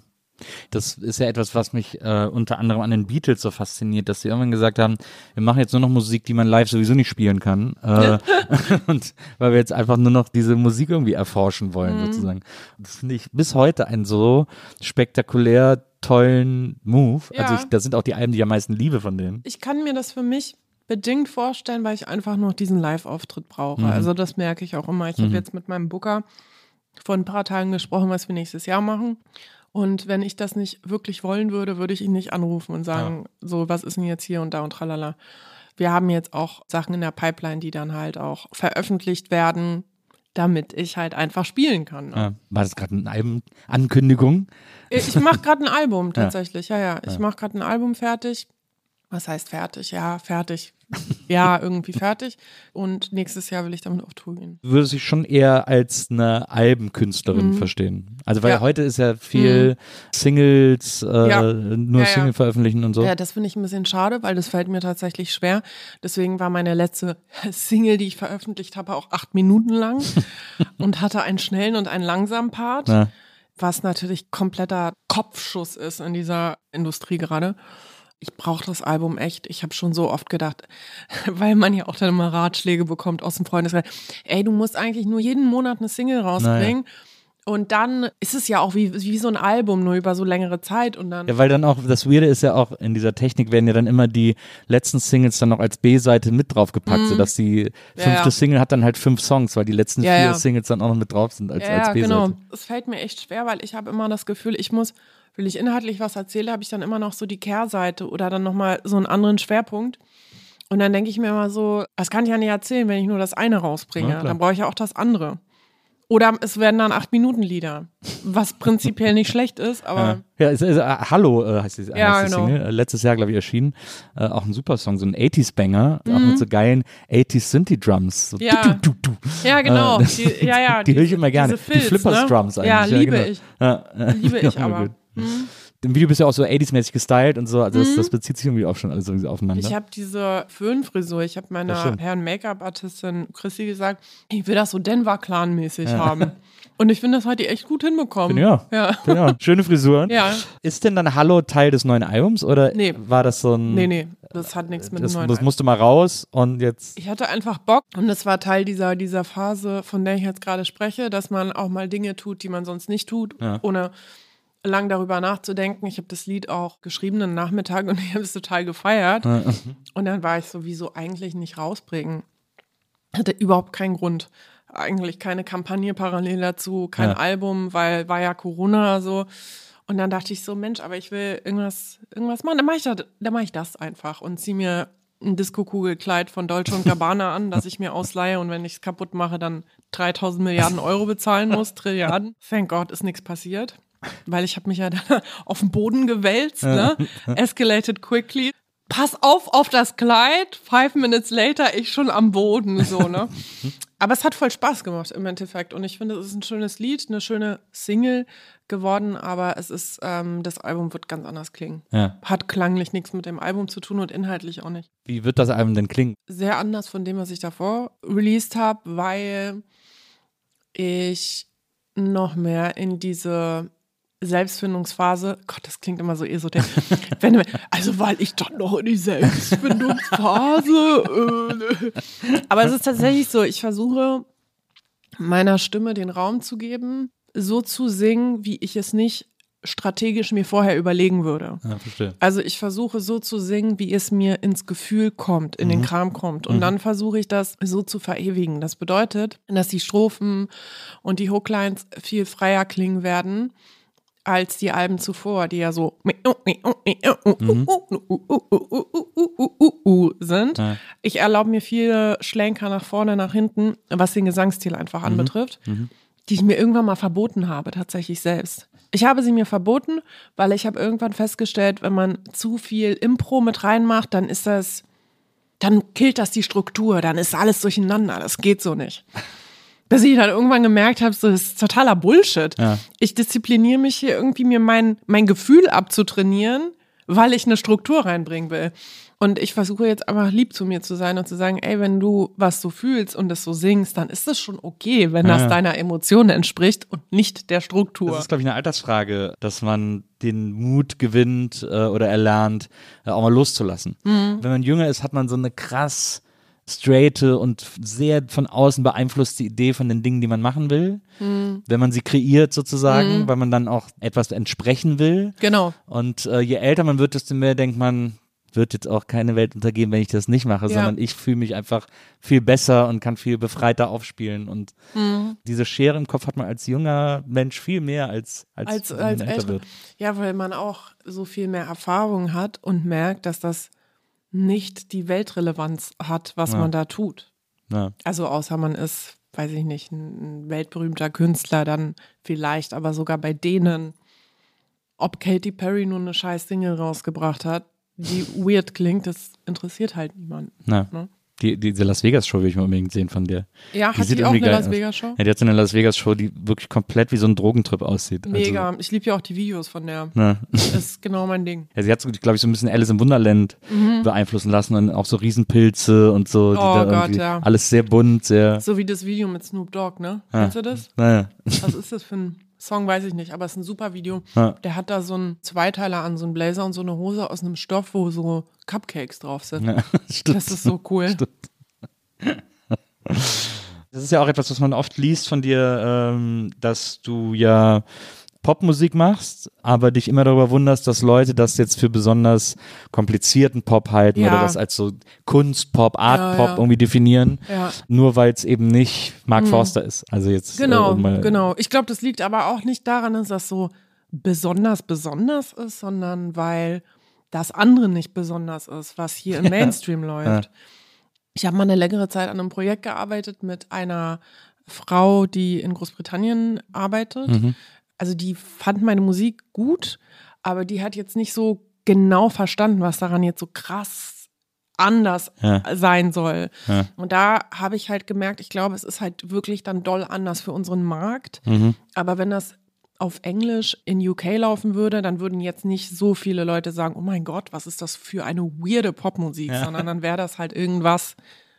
Das ist ja etwas, was mich äh, unter anderem an den Beatles so fasziniert, dass sie irgendwann gesagt haben, wir machen jetzt nur noch Musik, die man live sowieso nicht spielen kann. Äh, und weil wir jetzt einfach nur noch diese Musik irgendwie erforschen wollen, Mhm. sozusagen. Das finde ich bis heute einen so spektakulär tollen Move. Ja. Also ich, das sind auch die Alben, die ich am meisten liebe von denen. Ich kann mir das für mich bedingt vorstellen, weil ich einfach noch diesen Live-Auftritt brauche. Mhm. Also das merke ich auch immer. Ich habe jetzt mit meinem Booker vor ein paar Tagen gesprochen, was wir nächstes Jahr machen. Und wenn ich das nicht wirklich wollen würde, würde ich ihn nicht anrufen und sagen, so, was ist denn jetzt hier und da und tralala. Wir haben jetzt auch Sachen in der Pipeline, die dann halt auch veröffentlicht werden, damit ich halt einfach spielen kann. Ne? Ja. War das gerade eine Albenankündigung? Ich mache gerade ein Album tatsächlich, ja, ja. Ich mache gerade ein Album fertig. Was heißt fertig? Ja, fertig. Ja, irgendwie fertig. Und nächstes Jahr will ich damit auf Tour gehen. Du würdest dich schon eher als eine Albenkünstlerin verstehen. Also weil Mhm. Ja. Mhm. heute ist ja viel Singles, äh, Ja. nur Ja. Single veröffentlichen und so. Ja, das finde ich ein bisschen schade, weil das fällt mir tatsächlich schwer. Deswegen war meine letzte Single, die ich veröffentlicht habe, auch acht Minuten lang und hatte einen schnellen und einen langsamen Part, was natürlich kompletter Kopfschuss ist in dieser Industrie gerade. Ich brauche das Album echt. Ich habe schon so oft gedacht, weil man ja auch dann immer Ratschläge bekommt aus dem Freundeskreis. Ey, du musst eigentlich nur jeden Monat eine Single rausbringen. Und dann ist es ja auch wie, wie so ein Album, nur über so längere Zeit. Und dann Ja, weil dann auch, das Weirde ist ja auch, in dieser Technik werden ja dann immer die letzten Singles dann noch als B-Seite mit draufgepackt, sodass die Mhm. Ja, fünfte ja. Single hat dann halt fünf Songs, weil die letzten Ja, vier. Singles dann auch noch mit drauf sind als, als B-Seite. genau. Es fällt mir echt schwer, weil ich habe immer das Gefühl, ich muss, will ich inhaltlich was erzähle, habe ich dann immer noch so die Kehrseite oder dann nochmal so einen anderen Schwerpunkt. Und dann denke ich mir immer so, das kann ich ja nicht erzählen, wenn ich nur das eine rausbringe. Dann brauche ich ja auch das andere. Oder es werden dann acht Minuten Lieder, was prinzipiell nicht schlecht ist, aber Ja, ja es, es, äh, Hallo äh, heißt die, Ja, heißt die genau. Single. Äh, letztes Jahr, glaube ich, erschienen. Äh, auch ein super Song, so ein 80s-Banger, auch Mhm. mit so geilen 80s Synthi-Drums. So Ja. du, du, du, ja, genau. Äh, Die, ja, ja, die höre ich immer gerne. Filz, die Flippers-Drums ne? eigentlich. Ja, liebe genau. ich. Ja, Liebe ich aber. gut. Im Video bist du ja auch so 80s-mäßig gestylt und so, also das, das bezieht sich irgendwie auch schon alles irgendwie aufeinander. Mhm. Ich habe diese Föhnfrisur. Ich habe Das meiner. Herren Make-up-Artistin Chrissy gesagt, ich will das so Denver-Clan-mäßig haben. Und ich finde, das hat die echt gut hinbekommen. ja. Ja. ja, schöne Frisuren. Ja. Ist denn dann Hallo Teil des neuen Albums oder Nee. war das so ein. Nee, nee, das hat nichts mit Das, dem neuen das musste mal raus und jetzt. Ich hatte einfach Bock und es war Teil dieser, dieser Phase, von der ich jetzt gerade spreche, dass man auch mal Dinge tut, die man sonst nicht tut, Ja. ohne lang darüber nachzudenken. Ich habe das Lied auch geschrieben einen Nachmittag und ich habe es total gefeiert. Und dann war ich so, wieso eigentlich nicht rausbringen? Hatte überhaupt keinen Grund. Eigentlich keine Kampagne parallel dazu, kein Ja. Album, weil war ja Corona so. Und dann dachte ich so, Mensch, aber ich will irgendwas, irgendwas machen. Dann mache ich, das- dann mach ich das einfach und ziehe mir ein Disco-Kugelkleid von Dolce und Gabbana an, das ich mir ausleihe und wenn ich es kaputt mache, dann 3000 Milliarden Euro bezahlen muss, Trilliarden. Thank God ist nichts passiert, weil ich habe mich ja dann auf den Boden gewälzt, ne? Escalated quickly. Pass auf auf das Kleid, five minutes later, ich schon am Boden, so, ne? Aber es hat voll Spaß gemacht im Endeffekt und ich finde, es ist ein schönes Lied, eine schöne Single geworden, aber es ist, ähm, das Album wird ganz anders klingen. Ja. Hat klanglich nichts mit dem Album zu tun und inhaltlich auch nicht. Wie wird das Album denn klingen? Sehr anders von dem, was ich davor released habe, weil ich noch mehr in diese Selbstfindungsphase, Gott, das klingt immer so esoterisch. Wenn, also, weil ich dann noch in die Selbstfindungsphase. Äh, aber es ist tatsächlich so, ich versuche meiner Stimme den Raum zu geben, so zu singen, wie ich es nicht strategisch mir vorher überlegen würde. Ja, verstehe. Also ich versuche so zu singen, wie es mir ins Gefühl kommt, in den Kram kommt. Und dann versuche ich das so zu verewigen. Das bedeutet, dass die Strophen und die Hooklines viel freier klingen werden als die Alben zuvor, die ja so sind. Ja. Ich erlaube mir viele Schlenker nach vorne, nach hinten, was den Gesangsstil einfach anbetrifft, die ich mir irgendwann mal verboten habe, tatsächlich selbst. Ich habe sie mir verboten, weil ich habe irgendwann festgestellt, wenn man zu viel Impro mit reinmacht, dann ist das, dann killt das die Struktur, dann ist alles durcheinander. Das geht so nicht. Bis ich dann irgendwann gemerkt habe, so, das ist totaler Bullshit. Ja. Ich diszipliniere mich hier irgendwie, mir mein, mein Gefühl abzutrainieren, weil ich eine Struktur reinbringen will. Und ich versuche jetzt einfach lieb zu mir zu sein und zu sagen, ey, wenn du was so fühlst und es so singst, dann ist das schon okay, wenn das Ja. deiner Emotion entspricht und nicht der Struktur. Das ist, glaube ich, eine Altersfrage, dass man den Mut gewinnt äh, oder erlernt, äh, auch mal loszulassen. Mhm. Wenn man jünger ist, hat man so eine krass straighte und sehr von außen beeinflusste Idee von den Dingen, die man machen will. Mhm. Wenn man sie kreiert sozusagen, weil man dann auch etwas entsprechen will. genau. Und äh, je älter man wird, desto mehr denkt man, wird jetzt auch keine Welt untergehen, wenn ich das nicht mache, Ja. sondern ich fühle mich einfach viel besser und kann viel befreiter aufspielen. Und Mhm. diese Schere im Kopf hat man als junger Mensch viel mehr als als, als, als älter. wird. Ja, weil man auch so viel mehr Erfahrung hat und merkt, dass das nicht die Weltrelevanz hat, was Ja. man da tut. Ja. Also außer man ist, weiß ich nicht, ein, weltberühmter Künstler, dann vielleicht, aber sogar bei denen, ob Katy Perry nur eine scheiß Single rausgebracht hat, die weird klingt, das interessiert halt niemanden. Na, Ne? Die, diese Las Vegas Show will ich mal unbedingt sehen von dir. Ja, hat sieht die auch eine Las. Vegas Show? Ja, die hat so eine Las Vegas Show, die wirklich komplett wie so ein Drogentrip aussieht. Mega. Ich liebe ja auch die Videos von der. Also, na. Das ist genau mein Ding. Ja, sie hat, glaube ich, so ein bisschen Alice im Wunderland beeinflussen lassen und auch so Riesenpilze und so. Die Mhm. Oh Gott, ja. Alles sehr bunt, sehr. So wie das Video mit Snoop Dogg, ne? Ja. Kennst du das? Naja. Was ist das für ein Song? Weiß ich nicht, aber es ist ein super Video. Ja. Der hat da so einen Zweiteiler an, so einen Blazer und so eine Hose aus einem Stoff, wo so Cupcakes drauf sind. Ja, stimmt. Das ist so cool. Das ist ja auch etwas, was man oft liest von dir, ähm, dass du ja Popmusik machst, aber dich immer darüber wunderst, dass Leute das jetzt für besonders komplizierten Pop halten Ja. oder das als so Kunstpop, Artpop ja. irgendwie definieren, Ja. nur weil es eben nicht Mark Forster ist. Also jetzt Genau, äh, mal- genau. Ich glaube, das liegt aber auch nicht daran, dass das so besonders besonders ist, sondern weil das andere nicht besonders ist, was hier im Mainstream läuft. Ich habe mal eine längere Zeit an einem Projekt gearbeitet mit einer Frau, die in Großbritannien arbeitet. Mhm. Also die fand meine Musik gut, aber die hat jetzt nicht so genau verstanden, was daran jetzt so krass anders Ja. sein soll. Ja. Und da habe ich halt gemerkt, ich glaube, es ist halt wirklich dann doll anders für unseren Markt. Mhm. Aber wenn das auf Englisch in UK laufen würde, dann würden jetzt nicht so viele Leute sagen, oh mein Gott, was ist das für eine weirde Popmusik, Ja. sondern dann wäre das halt irgendwas,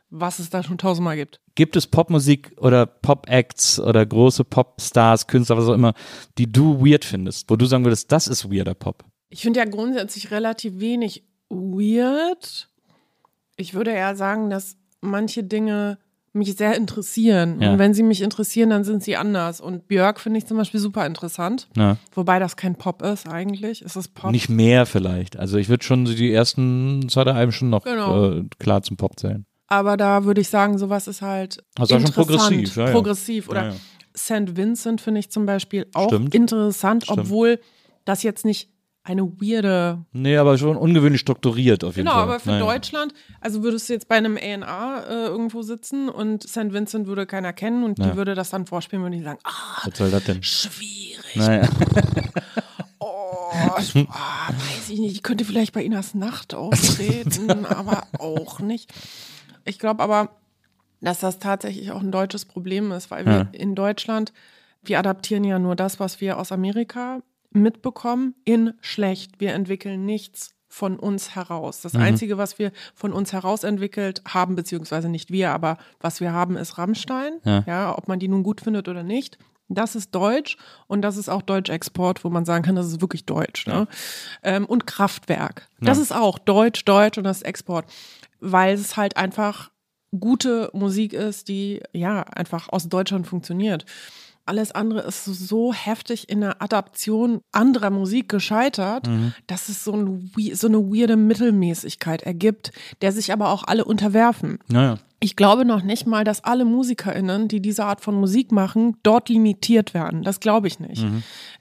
was es da schon tausendmal gibt. Gibt es Popmusik oder Pop-Acts oder große Popstars, Künstler, was auch immer, die du weird findest, wo du sagen würdest, das ist weirder Pop? Ich finde ja grundsätzlich relativ wenig weird. Ich würde eher sagen, dass manche Dinge mich sehr interessieren. Ja. Und wenn sie mich interessieren, dann sind sie anders. Und Björk finde ich zum Beispiel super interessant. Ja. Wobei das kein Pop ist eigentlich. Es ist Pop. Nicht mehr vielleicht. Also ich würde schon die ersten zwei, drei Alben schon noch Genau. äh, klar zum Pop zählen. Aber da würde ich sagen, sowas ist halt Also auch schon interessant, progressiv, ja, ja. progressiv. Oder Ja. St. Vincent finde ich zum Beispiel auch Stimmt. interessant, Stimmt. obwohl das jetzt nicht eine weirde Nee, aber schon ungewöhnlich strukturiert auf jeden Genau, Fall. aber für Naja. Deutschland, also würdest du jetzt bei einem A&R äh, irgendwo sitzen und St. Vincent würde keiner kennen und Ja. die würde das dann vorspielen und die sagen, ah, Was soll das denn? schwierig, Naja. oh, ich, ah, weiß ich nicht, ich könnte vielleicht bei Inas Nacht auftreten, aber auch nicht. Ich glaube aber, dass das tatsächlich auch ein deutsches Problem ist, weil wir Ja. in Deutschland, wir adaptieren ja nur das, was wir aus Amerika mitbekommen, in schlecht. Wir entwickeln nichts von uns heraus. Das Einzige, was wir von uns heraus entwickelt haben, beziehungsweise nicht wir, aber was wir haben, ist Rammstein. Ja. Ja, ob man die nun gut findet oder nicht. Das ist Deutsch und das ist auch Deutsch-Export, wo man sagen kann, das ist wirklich Deutsch. Ne? Ähm, und Kraftwerk. Das Ja. ist auch Deutsch, Deutsch und das ist Export. Weil es halt einfach gute Musik ist, die ja einfach aus Deutschland funktioniert. Alles andere ist so heftig in der Adaption anderer Musik gescheitert, dass es so, ein, so eine weirde Mittelmäßigkeit ergibt, der sich aber auch alle unterwerfen. Naja. Ich glaube noch nicht mal, dass alle MusikerInnen, die diese Art von Musik machen, dort limitiert werden. Das glaube ich nicht.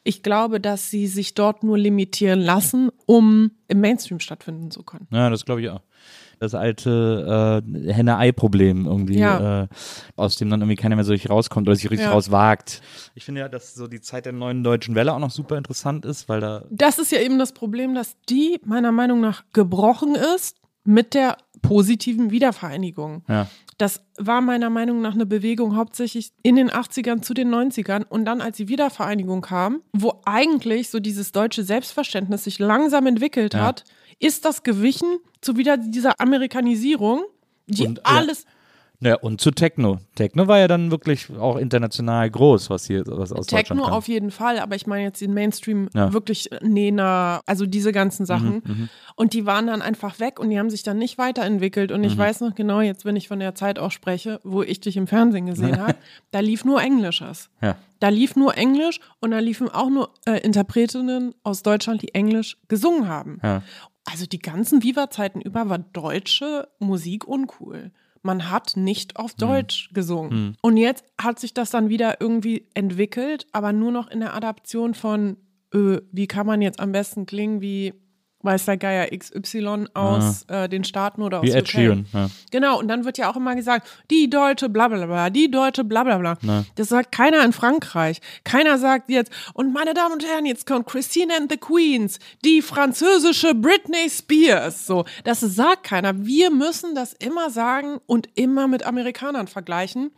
Ich glaube, dass sie sich dort nur limitieren lassen, um im Mainstream stattfinden zu können. Ja, das glaube ich auch. Das alte äh, Henne-Ei-Problem irgendwie, Ja. äh, aus dem dann irgendwie keiner mehr so richtig rauskommt oder sich richtig Ja. rauswagt. Ich finde ja, dass so die Zeit der neuen deutschen Welle auch noch super interessant ist, weil da Das ist ja eben das Problem, dass die meiner Meinung nach gebrochen ist mit der positiven Wiedervereinigung. ja, Das war meiner Meinung nach eine Bewegung hauptsächlich in den 80ern zu den 90ern und dann als die Wiedervereinigung kam, wo eigentlich so dieses deutsche Selbstverständnis sich langsam entwickelt Ja. hat, ist das gewichen zu wieder dieser Amerikanisierung, die Und, ja. alles Ja, und zu Techno. Techno war ja dann wirklich auch international groß, was hier was aus Techno Deutschland auf jeden Fall, aber ich meine jetzt den Mainstream Ja. Mhm, wirklich Nena, also diese ganzen Sachen. Und die waren dann einfach weg und die haben sich dann nicht weiterentwickelt. Und ich Mhm. weiß noch genau, jetzt wenn ich von der Zeit auch spreche, wo ich dich im Fernsehen gesehen habe, da lief nur Englisches. Ja. Da lief nur Englisch und da liefen auch nur äh, Interpretinnen aus Deutschland, die Englisch gesungen haben. Ja. Also die ganzen Viva-Zeiten über war deutsche Musik uncool. Man hat nicht auf Deutsch gesungen. Und jetzt hat sich das dann wieder irgendwie entwickelt, aber nur noch in der Adaption von, äh, wie kann man jetzt am besten klingen wie weiß der Geier XY aus äh, den Staaten oder aus Wie Ed UK. Sheeran. Ja. Genau, und dann wird ja auch immer gesagt, die deutsche blablabla, die deutsche blablabla. Das sagt keiner in Frankreich. Keiner sagt jetzt, und meine Damen und Herren, jetzt kommt Christine and the Queens, die französische Britney Spears. So, das sagt keiner. Wir müssen das immer sagen und immer mit Amerikanern vergleichen,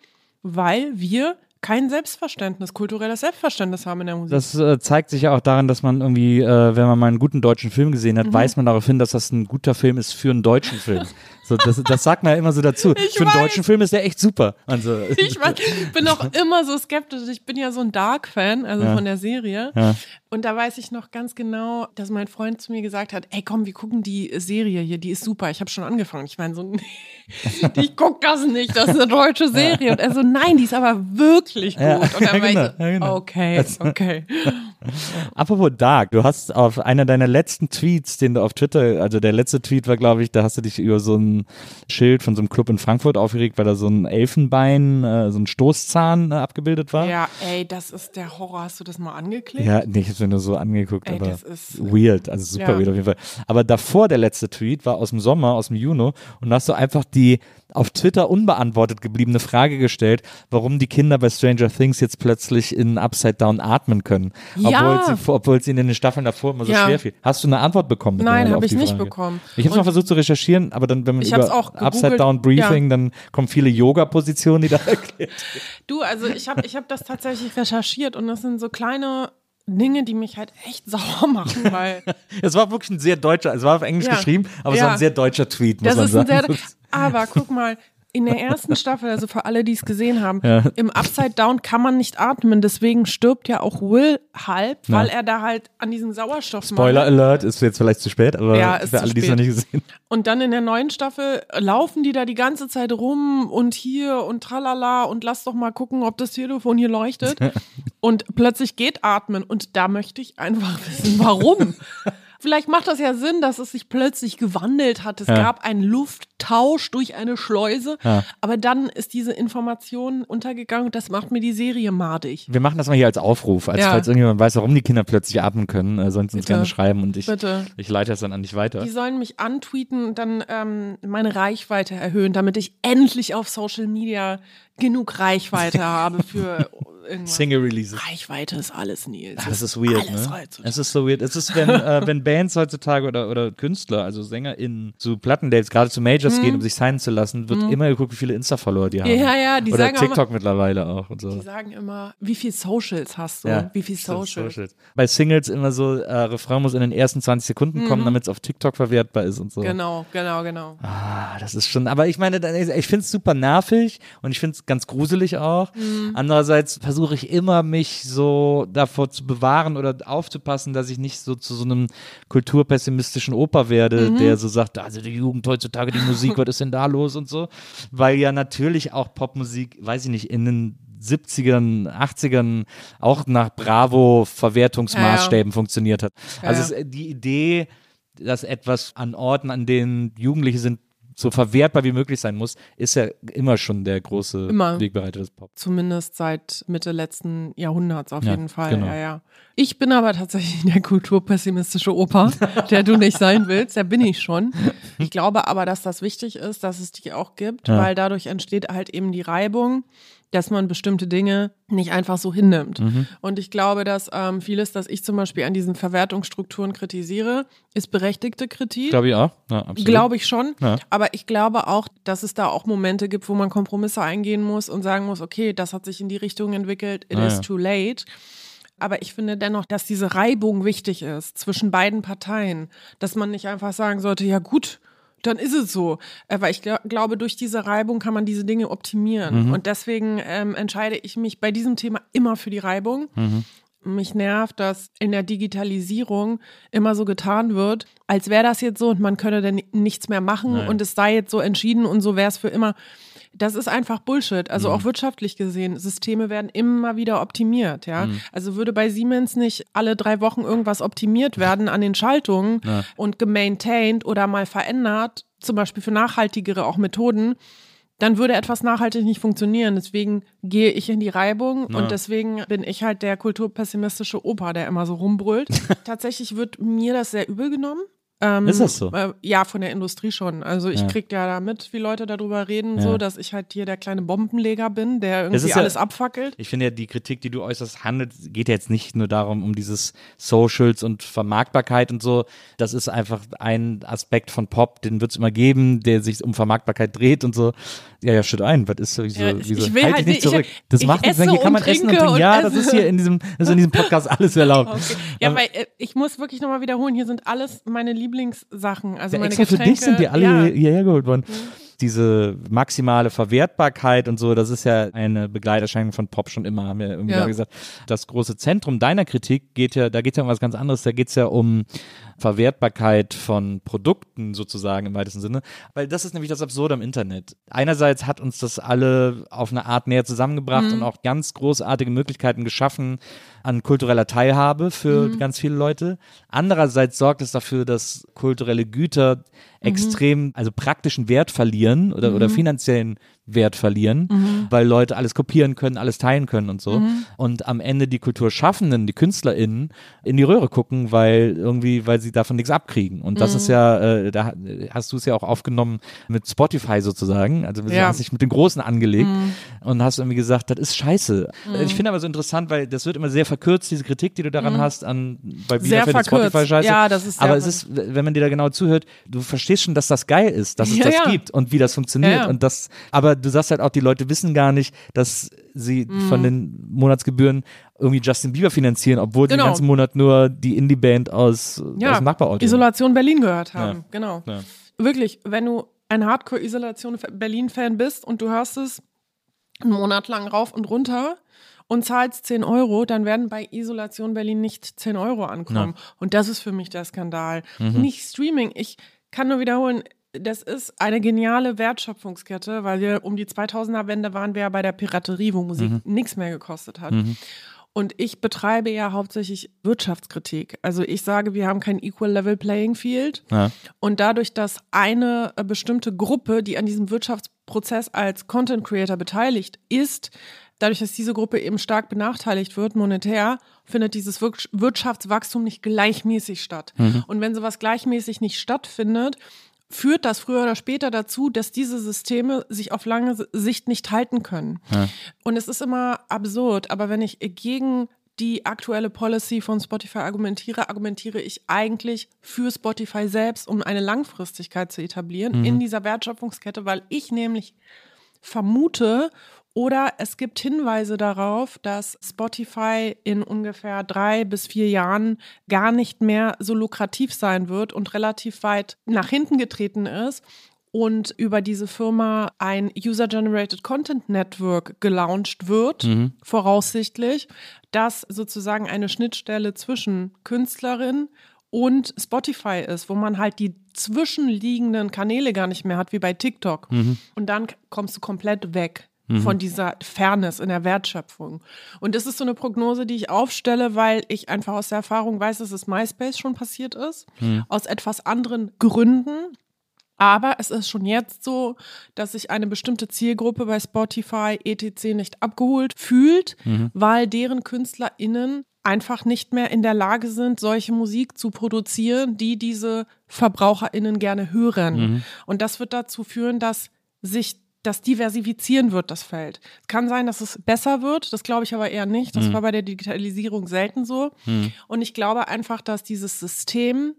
weil wir kein Selbstverständnis, kulturelles Selbstverständnis haben in der Musik. Das äh, zeigt sich ja auch daran, dass man irgendwie, äh, wenn man mal einen guten deutschen Film gesehen Mhm. hat, weiß man darauf hin, dass das ein guter Film ist für einen deutschen Film. So, das, das sagt man ja immer so dazu. Ich für einen weiß. deutschen Film ist der echt super. Also, Ich mein, bin auch immer so skeptisch. Ich bin ja so ein Dark-Fan, also Ja. von der Serie. Ja. Und da weiß ich noch ganz genau, dass mein Freund zu mir gesagt hat, ey komm, wir gucken die Serie hier, die ist super. Ich habe schon angefangen. Ich meine so, nee, ich guck das nicht, das ist eine deutsche Serie. Und er so, nein, die ist aber wirklich gut. Ja, Und dann ja, ich genau, so, ja, genau. okay, okay. Apropos Dark, du hast auf einer deiner letzten Tweets, den du auf Twitter, also der letzte Tweet war, glaube ich, da hast du dich über so ein Schild von so einem Club in Frankfurt aufgeregt, weil da so ein Elfenbein, äh, so ein Stoßzahn äh, abgebildet war. Ja, ey, das ist der Horror. Hast du das mal angeklickt? Ja, nee, ich hab's mir nur so angeguckt, Ey, aber das ist- weird, also super Ja. weird auf jeden Fall. Aber davor der letzte Tweet war aus dem Sommer, aus dem Juni und da hast du einfach die auf Twitter unbeantwortet gebliebene Frage gestellt, warum die Kinder bei Stranger Things jetzt plötzlich in Upside Down atmen können, Ja. obwohl, sie, obwohl sie in den Staffeln davor immer so Ja. schwer fiel. Hast du eine Antwort bekommen? Nein, mittlerweile hab auf ich die nicht Frage? bekommen. Ich habe noch Und- versucht zu recherchieren, aber dann, wenn man Ich hab's über auch Upside Down Briefing, ja. dann kommen viele Yoga-Positionen, die da erklärt Du, also ich habe ich hab das tatsächlich recherchiert und das sind so kleine Dinge, die mich halt echt sauer machen, weil Es war wirklich ein sehr deutscher, es war auf Englisch Ja. geschrieben, aber es Ja. war ein sehr deutscher Tweet, muss das man ist ein sagen. sehr. Aber guck mal, in der ersten Staffel, also für alle, die es gesehen haben, Ja. im Upside Down kann man nicht atmen, deswegen stirbt ja auch Will halb, weil Ja. er da halt an diesem Sauerstoff Spoiler Alert, ist jetzt vielleicht zu spät, aber Ja, ist für alle, die es noch nicht gesehen Und dann in der neuen Staffel laufen die da die ganze Zeit rum und hier und tralala und lass doch mal gucken, ob das Telefon hier leuchtet. und plötzlich geht Atmen und da möchte ich einfach wissen, warum. Vielleicht macht das ja Sinn, dass es sich plötzlich gewandelt hat. Es Ja. gab einen Lufttausch durch eine Schleuse, Ja. aber dann ist diese Information untergegangen und das macht mir die Serie madig. Wir machen das mal hier als Aufruf, als Ja. falls irgendjemand weiß, warum die Kinder plötzlich atmen können, äh, sie uns Bitte. gerne schreiben und ich, Bitte. ich leite das dann an dich weiter. Die sollen mich antweeten und dann ähm, meine Reichweite erhöhen, damit ich endlich auf Social Media genug Reichweite habe für irgendwas. Single Releases. Reichweite ist alles, Nils. Das ist weird, alles ne? heutzutage. Es ist so weird. Es ist, wenn, äh, wenn Bands heutzutage oder, oder Künstler, also SängerInnen, zu Plattendates, gerade zu Majors gehen, um sich signen zu lassen, wird immer geguckt, wie viele Insta-Follower die haben. Mhm. Ja, ja, die oder sagen TikTok mittlerweile auch und so. Die sagen immer, wie viel Socials hast du? Ja, wie viel stimmt, Socials? Bei Singles immer so, äh, Refrain muss in den ersten 20 Sekunden kommen, damit es auf TikTok verwertbar ist und so. Mhm. Genau, genau, genau. Ah, das ist schon, aber ich meine, ich finde es super nervig und ich finde es ganz gruselig auch. Mhm. Andererseits versuche ich immer, mich so davor zu bewahren oder aufzupassen, dass ich nicht so zu so einem kulturpessimistischen Opa werde, Mhm. der so sagt, also die Jugend heutzutage, die Musik, was ist denn da los und so. Weil ja natürlich auch Popmusik, weiß ich nicht, in den 70ern, 80ern auch nach Bravo-Verwertungsmaßstäben funktioniert hat. Also Ja. es, die Idee, dass etwas an Orten, an denen Jugendliche sind, so verwertbar wie möglich sein muss, ist ja immer schon der große Immer. Wegbereiter des Pop. Zumindest seit Mitte letzten Jahrhunderts auf Ja, jeden Fall. genau. Ja, ja. Ich bin aber tatsächlich der kulturpessimistische Opa, der du nicht sein willst. Der bin ich schon. Ich glaube aber, dass das wichtig ist, dass es die auch gibt, Ja. weil dadurch entsteht halt eben die Reibung, dass man bestimmte Dinge nicht einfach so hinnimmt. Mhm. Und ich glaube, dass ähm, vieles, das ich zum Beispiel an diesen Verwertungsstrukturen kritisiere, ist berechtigte Kritik. Glaube ich auch. Ja. Glaube ich schon. Ja. Aber ich glaube auch, dass es da auch Momente gibt, wo man Kompromisse eingehen muss und sagen muss, okay, das hat sich in die Richtung entwickelt, it Ah, is too late. Aber ich finde dennoch, dass diese Reibung wichtig ist zwischen beiden Parteien. Dass man nicht einfach sagen sollte, ja gut, dann ist es so. Äh, Weil ich gl glaube, durch diese Reibung kann man diese Dinge optimieren. Mhm. Und deswegen ähm, entscheide ich mich bei diesem Thema immer für die Reibung. Mhm. Mich nervt, dass in der Digitalisierung immer so getan wird, als wäre das jetzt so und man könne dann nichts mehr machen Naja. und es sei jetzt so entschieden und so wäre es für immer. Das ist einfach Bullshit. Also Mhm. auch wirtschaftlich gesehen, Systeme werden immer wieder optimiert, ja. Mhm. Also würde bei Siemens nicht alle drei Wochen irgendwas optimiert werden an den Schaltungen Ja. und gemaintained oder mal verändert, zum Beispiel für nachhaltigere auch Methoden, dann würde etwas nachhaltig nicht funktionieren. Deswegen gehe ich in die Reibung Ja. und deswegen bin ich halt der kulturpessimistische Opa, der immer so rumbrüllt. Tatsächlich wird mir das sehr übel genommen. Ähm, Ist das so? Äh, ja, von der Industrie schon. Also ich Ja. krieg ja da mit, wie Leute darüber reden, Ja. so, dass ich halt hier der kleine Bombenleger bin, der Das irgendwie ja- alles abfackelt. Ich finde ja, die Kritik, die du äußerst, handelt, geht ja jetzt nicht nur darum, um dieses Socials und Vermarktbarkeit und so. Das ist einfach ein Aspekt von Pop, den wird es immer geben, der sich um Vermarktbarkeit dreht und so. Ja, ja, schütt ein. Was ist so, wieso, ich- ich will halt halt nicht zurück. ich- das ich macht nichts, hier kann man essen und trinke trinken. und Ja, das esse. ist hier in diesem, das ist in diesem Podcast alles erlaubt. Okay. Ja, weil äh, ich muss wirklich nochmal wiederholen, hier sind alles meine Lieblingssachen. Also Ja, meine extra für Getränke. dich sind die alle ja. hierher geholt worden. Diese maximale Verwertbarkeit und so, das ist ja eine Begleiterscheinung von Pop schon immer, haben wir irgendwie Ja. gesagt. Das große Zentrum deiner Kritik geht ja, da geht es ja um was ganz anderes, da geht es ja um Verwertbarkeit von Produkten sozusagen im weitesten Sinne. Weil das ist nämlich das Absurde am Internet. Einerseits hat uns das alle auf eine Art näher zusammengebracht Mhm. und auch ganz großartige Möglichkeiten geschaffen an kultureller Teilhabe für Mhm. ganz viele Leute. Andererseits sorgt es dafür, dass kulturelle Güter Mhm. extrem, also praktischen Wert verlieren oder, oder finanziellen Wert verlieren, Mhm. weil Leute alles kopieren können, alles teilen können und so. Und am Ende die Kulturschaffenden, die KünstlerInnen in die Röhre gucken, weil irgendwie, weil sie davon nichts abkriegen. Und Mhm. das ist ja, äh, da hast du es ja auch aufgenommen mit Spotify sozusagen. Also du Ja. hast dich mit den Großen angelegt Mhm. und hast irgendwie gesagt, das ist scheiße. Ich finde aber so interessant, weil das wird immer sehr verkürzt, diese Kritik, die du daran hast, an bei Mhm. Findet verkürzt. Spotify scheiße. Ja, das ist aber es ist, wenn man dir da genau zuhört, du verstehst schon, dass das geil ist, dass es Ja, das ja. gibt und wie das funktioniert. Und das, aber du sagst halt auch, die Leute wissen gar nicht, dass sie Mhm. von den Monatsgebühren irgendwie Justin Bieber finanzieren, obwohl die Genau. den ganzen Monat nur die Indie-Band aus, ja, aus dem Nachbarort. Isolation Berlin gehört haben. Ja. Genau. Ja. Wirklich, wenn du ein Hardcore-Isolation Berlin-Fan bist und du hörst es einen Monat lang rauf und runter und zahlst 10 Euro, dann werden bei Isolation Berlin nicht 10 Euro ankommen. Und das ist für mich der Skandal. Mhm. Nicht Streaming. Ich kann nur wiederholen, das ist eine geniale Wertschöpfungskette, weil wir um die 2000er-Wende waren wir ja bei der Piraterie, wo Musik Mhm. nichts mehr gekostet hat. Und ich betreibe ja hauptsächlich Wirtschaftskritik. Also ich sage, wir haben kein Equal Level Playing Field. Ja. Und dadurch, dass eine äh, bestimmte Gruppe, die an diesem Wirtschaftsprozess als Content Creator beteiligt ist, dadurch, dass diese Gruppe eben stark benachteiligt wird, monetär, findet dieses Wir Wirtschaftswachstum nicht gleichmäßig statt. Und wenn sowas gleichmäßig nicht stattfindet, führt das früher oder später dazu, dass diese Systeme sich auf lange Sicht nicht halten können. Und es ist immer absurd, aber wenn ich gegen die aktuelle Policy von Spotify argumentiere, argumentiere ich eigentlich für Spotify selbst, um eine Langfristigkeit zu etablieren in dieser Wertschöpfungskette, weil ich nämlich vermute oder es gibt Hinweise darauf, dass Spotify in ungefähr drei bis vier Jahren gar nicht mehr so lukrativ sein wird und relativ weit nach hinten getreten ist und über diese Firma ein User-Generated Content Network gelauncht wird, voraussichtlich, das sozusagen eine Schnittstelle zwischen Künstlerin und Spotify ist, wo man halt die zwischenliegenden Kanäle gar nicht mehr hat, wie bei TikTok. Und dann kommst du komplett weg von dieser Fairness in der Wertschöpfung. Und das ist so eine Prognose, die ich aufstelle, weil ich einfach aus der Erfahrung weiß, dass es MySpace schon passiert ist, aus etwas anderen Gründen. Aber es ist schon jetzt so, dass sich eine bestimmte Zielgruppe bei Spotify etc. nicht abgeholt fühlt, weil deren KünstlerInnen einfach nicht mehr in der Lage sind, solche Musik zu produzieren, die diese VerbraucherInnen gerne hören. Und das wird dazu führen, dass sich das diversifizieren wird, das Feld. Es kann sein, dass es besser wird, das glaube ich aber eher nicht. Das war bei der Digitalisierung selten so. Und ich glaube einfach, dass dieses System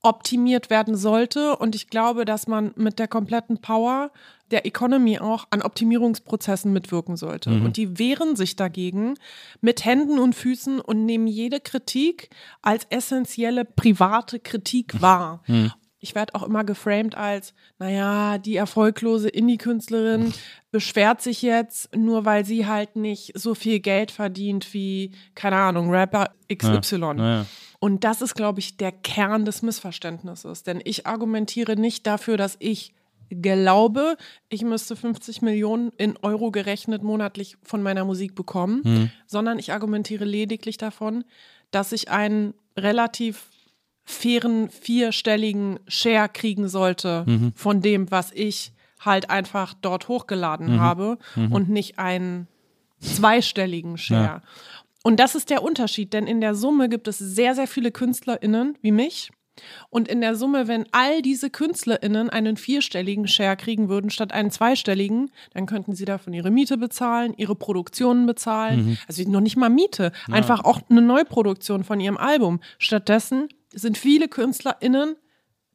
optimiert werden sollte. Und ich glaube, dass man mit der kompletten Power der Economy auch an Optimierungsprozessen mitwirken sollte. Und die wehren sich dagegen mit Händen und Füßen und nehmen jede Kritik als essentielle private Kritik wahr. Ich werde auch immer geframed als, naja, die erfolglose Indie-Künstlerin beschwert sich jetzt, nur weil sie halt nicht so viel Geld verdient wie, keine Ahnung, Rapper XY. Ja, ja. Und das ist, glaube ich, der Kern des Missverständnisses. Denn ich argumentiere nicht dafür, dass ich glaube, ich müsste 50 Millionen in Euro gerechnet monatlich von meiner Musik bekommen, sondern ich argumentiere lediglich davon, dass ich einen relativ fairen vierstelligen Share kriegen sollte von dem, was ich halt einfach dort hochgeladen habe und nicht einen zweistelligen Share. Und das ist der Unterschied, denn in der Summe gibt es sehr, sehr viele KünstlerInnen wie mich. Und in der Summe, wenn all diese KünstlerInnen einen vierstelligen Share kriegen würden statt einen zweistelligen, dann könnten sie davon ihre Miete bezahlen, ihre Produktionen bezahlen. Also noch nicht mal Miete, einfach auch eine Neuproduktion von ihrem Album. Stattdessen sind viele KünstlerInnen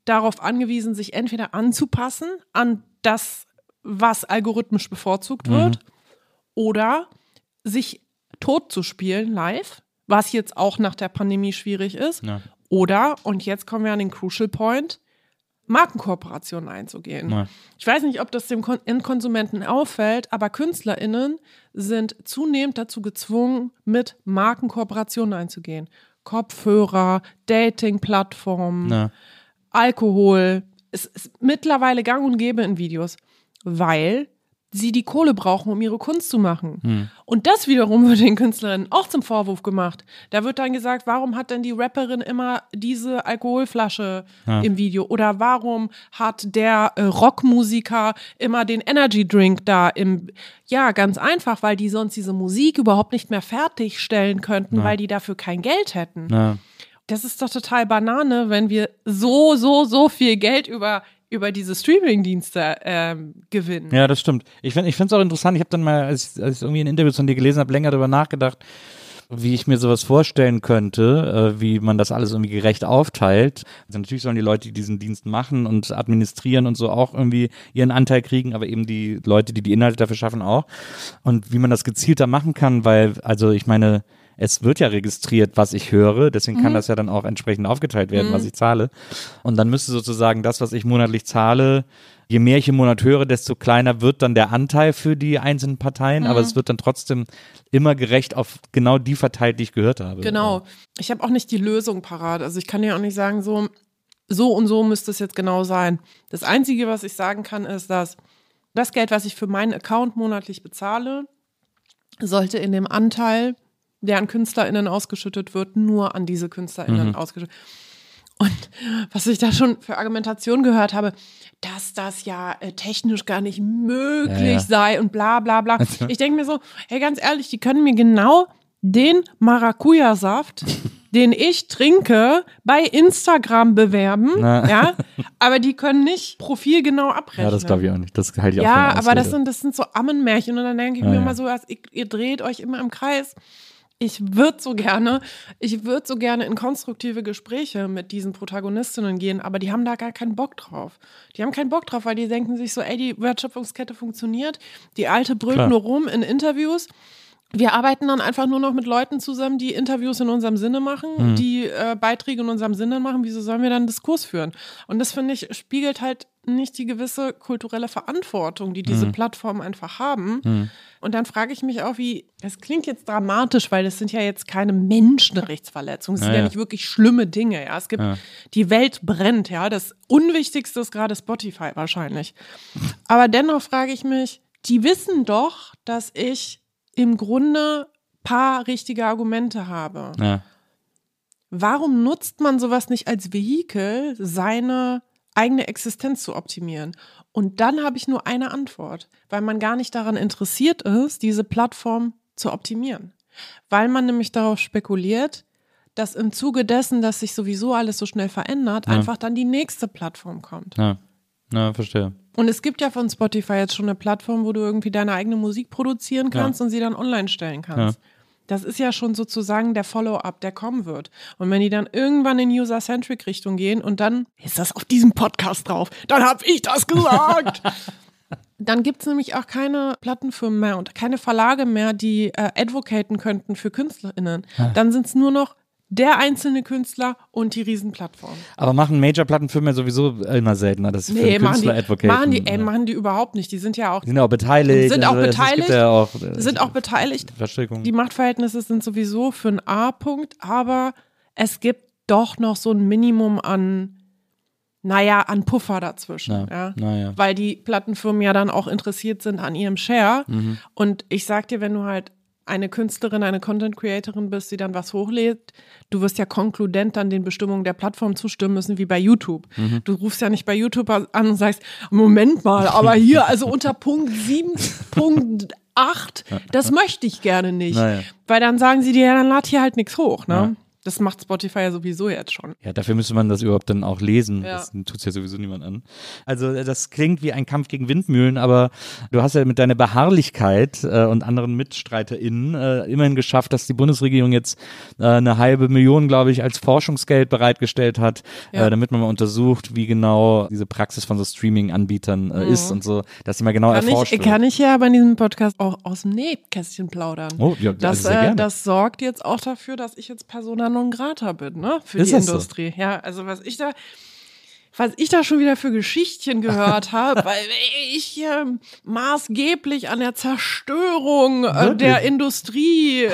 darauf angewiesen, sich entweder anzupassen an das, was algorithmisch bevorzugt wird, oder sich tot zu spielen live, was jetzt auch nach der Pandemie schwierig ist. Ja. Oder, und jetzt kommen wir an den Crucial Point, Markenkooperationen einzugehen. Ja. Ich weiß nicht, ob das dem Kon Endkonsumenten auffällt, aber KünstlerInnen sind zunehmend dazu gezwungen, mit Markenkooperationen einzugehen. Kopfhörer, Dating-Plattformen. Alkohol. Es ist mittlerweile gang und gäbe in Videos, weil sie die Kohle brauchen, um ihre Kunst zu machen. Und das wiederum wird den Künstlerinnen auch zum Vorwurf gemacht. Da wird dann gesagt, warum hat denn die Rapperin immer diese Alkoholflasche im Video? Oder warum hat der äh, Rockmusiker immer den Energy Drink da im. Ja, ganz einfach, weil die sonst diese Musik überhaupt nicht mehr fertigstellen könnten, weil die dafür kein Geld hätten. Ja. Das ist doch total Banane, wenn wir so, so, so viel Geld über, über diese Streaming-Dienste ähm, gewinnen. Ja, das stimmt. Ich finde es auch interessant. Ich habe dann mal, als, ich- als ich irgendwie ein Interview von dir gelesen habe, länger darüber nachgedacht, wie ich mir sowas vorstellen könnte, äh, wie man das alles irgendwie gerecht aufteilt. Also natürlich sollen die Leute, die diesen Dienst machen und administrieren und so auch irgendwie ihren Anteil kriegen, aber eben die Leute, die die Inhalte dafür schaffen auch. Und wie man das gezielter machen kann, weil, also ich meine, es wird ja registriert, was ich höre, deswegen kann das ja dann auch entsprechend aufgeteilt werden, was ich zahle. Und dann müsste sozusagen das, was ich monatlich zahle, je mehr ich im Monat höre, desto kleiner wird dann der Anteil für die einzelnen Parteien, aber es wird dann trotzdem immer gerecht auf genau die verteilt, die ich gehört habe. Genau. Ich habe auch nicht die Lösung parat. Also ich kann ja auch nicht sagen, so, so und so müsste es jetzt genau sein. Das Einzige, was ich sagen kann, ist, dass das Geld, was ich für meinen Account monatlich bezahle, sollte in dem Anteil, der an KünstlerInnen ausgeschüttet wird, nur an diese KünstlerInnen Mhm. ausgeschüttet. Und was ich da schon für Argumentation gehört habe, dass das ja äh, technisch gar nicht möglich Ja, ja. sei und bla bla bla. Ich denke mir so, hey, ganz ehrlich, die können mir genau den Maracuja-Saft, den ich trinke, bei Instagram bewerben, Na. ja, aber die können nicht profilgenau abrechnen. Ja, das glaube ich auch nicht. Das halte ich auch Ja, aber das sind, das sind so Ammenmärchen und dann denke ich Ja, mir immer so, ihr dreht euch immer im Kreis. Ich würde so gerne, ich würde so gerne in konstruktive Gespräche mit diesen Protagonistinnen gehen, aber die haben da gar keinen Bock drauf. Die haben keinen Bock drauf, weil die denken sich so, ey, die Wertschöpfungskette funktioniert, die alte brüllt Klar. nur rum in Interviews. Wir arbeiten dann einfach nur noch mit Leuten zusammen, die Interviews in unserem Sinne machen, Mhm. die äh, Beiträge in unserem Sinne machen. Wieso sollen wir dann Diskurs führen? Und das finde ich spiegelt halt nicht die gewisse kulturelle Verantwortung, die Mhm. diese Plattformen einfach haben. Und dann frage ich mich auch, wie, das klingt jetzt dramatisch, weil das sind ja jetzt keine Menschenrechtsverletzungen, das sind Ja, ja, nicht wirklich schlimme Dinge. Ja, es gibt, Ja. die Welt brennt, ja. Das Unwichtigste ist gerade Spotify wahrscheinlich. Aber dennoch frage ich mich, die wissen doch, dass ich im Grunde paar richtige Argumente habe. Warum nutzt man sowas nicht als Vehikel, seine eigene Existenz zu optimieren? Und dann habe ich nur eine Antwort, weil man gar nicht daran interessiert ist, diese Plattform zu optimieren. Weil man nämlich darauf spekuliert, dass im Zuge dessen, dass sich sowieso alles so schnell verändert, einfach dann die nächste Plattform kommt. Ja. Ja, verstehe. Und es gibt ja von Spotify jetzt schon eine Plattform, wo du irgendwie deine eigene Musik produzieren kannst und sie dann online stellen kannst. Das ist ja schon sozusagen der Follow-up, der kommen wird. Und wenn die dann irgendwann in User-Centric-Richtung gehen und dann ist das auf diesem Podcast drauf, dann habe ich das gesagt. dann gibt es nämlich auch keine Plattenfirmen mehr und keine Verlage mehr, die äh, advocaten könnten für KünstlerInnen. Dann sind es nur noch der einzelne Künstler und die Riesenplattform. Aber machen Major-Plattenfirmen ja sowieso immer seltener, dass sie für Nee, die, Künstler advocaten. machen die, ey, machen die überhaupt nicht. Die sind ja auch Die sind ja auch beteiligt. Sind auch also beteiligt, ja auch, äh, sind auch beteiligt. Die Machtverhältnisse sind sowieso für einen A-Punkt, aber es gibt doch noch so ein Minimum an naja, an Puffer dazwischen. Ja. na ja. Weil die Plattenfirmen ja dann auch interessiert sind an ihrem Share. Mhm. Und ich sag dir, wenn du halt eine Künstlerin, eine Content Creatorin bist, die dann was hochlädt, du wirst ja konkludent dann den Bestimmungen der Plattform zustimmen müssen, wie bei YouTube. Mhm. Du rufst ja nicht bei YouTube an und sagst, Moment mal, aber hier, also unter Punkt 7.8, das möchte ich gerne nicht. Naja. Weil dann sagen sie dir, ja, dann lad hier halt nichts hoch, ne? Das macht Spotify ja sowieso jetzt schon. Ja, dafür müsste man das überhaupt dann auch lesen. Ja. Das tut ja sowieso niemand an. Also äh, das klingt wie ein Kampf gegen Windmühlen, aber du hast ja mit deiner Beharrlichkeit äh, und anderen MitstreiterInnen äh, immerhin geschafft, dass die Bundesregierung jetzt äh, eine halbe Million, glaube ich, als Forschungsgeld bereitgestellt hat, Ja. äh, damit man mal untersucht, wie genau diese Praxis von so Streaming-Anbietern äh, ist und so, dass sie mal genau Mhm. Kann erforscht ich, wird. kann ich ja bei diesem Podcast auch aus dem Nähkästchen plaudern. Oh, ja, das, also sehr äh, gerne. das sorgt jetzt auch dafür, dass ich jetzt Persona non grata bin, ne? Für Ist die das so? Industrie. Ja, also was ich da, was ich da schon wieder für Geschichtchen gehört habe, weil ich ähm, maßgeblich an der Zerstörung äh, der Industrie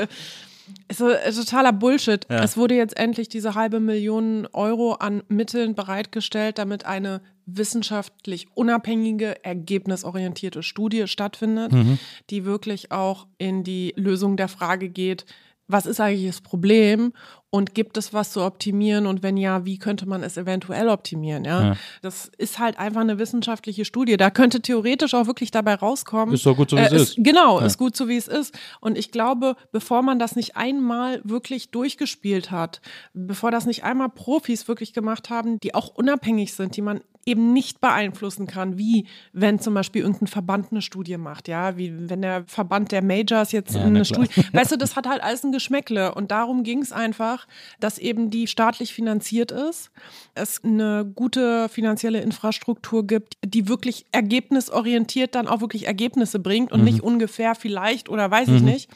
ist so, äh, totaler Bullshit. Ja. Es wurde jetzt endlich diese halbe Million Euro an Mitteln bereitgestellt, damit eine wissenschaftlich unabhängige, ergebnisorientierte Studie stattfindet, Mhm. die wirklich auch in die Lösung der Frage geht, was ist eigentlich das Problem und gibt es was zu optimieren und wenn ja, wie könnte man es eventuell optimieren? Ja, Ja. das ist halt einfach eine wissenschaftliche Studie. Da könnte theoretisch auch wirklich dabei rauskommen. Ist doch gut so, wie äh, es ist. Genau, Ja. ist gut so, wie es ist. Und ich glaube, bevor man das nicht einmal wirklich durchgespielt hat, bevor das nicht einmal Profis wirklich gemacht haben, die auch unabhängig sind, die man eben nicht beeinflussen kann, wie wenn zum Beispiel irgendein Verband eine Studie macht, ja, wie wenn der Verband der Majors jetzt Ja, eine. Studie, weißt du, das hat halt alles ein Geschmäckle und darum ging es einfach, dass eben die staatlich finanziert ist, es eine gute finanzielle Infrastruktur gibt, die wirklich ergebnisorientiert dann auch wirklich Ergebnisse bringt und nicht ungefähr vielleicht oder weiß ich nicht.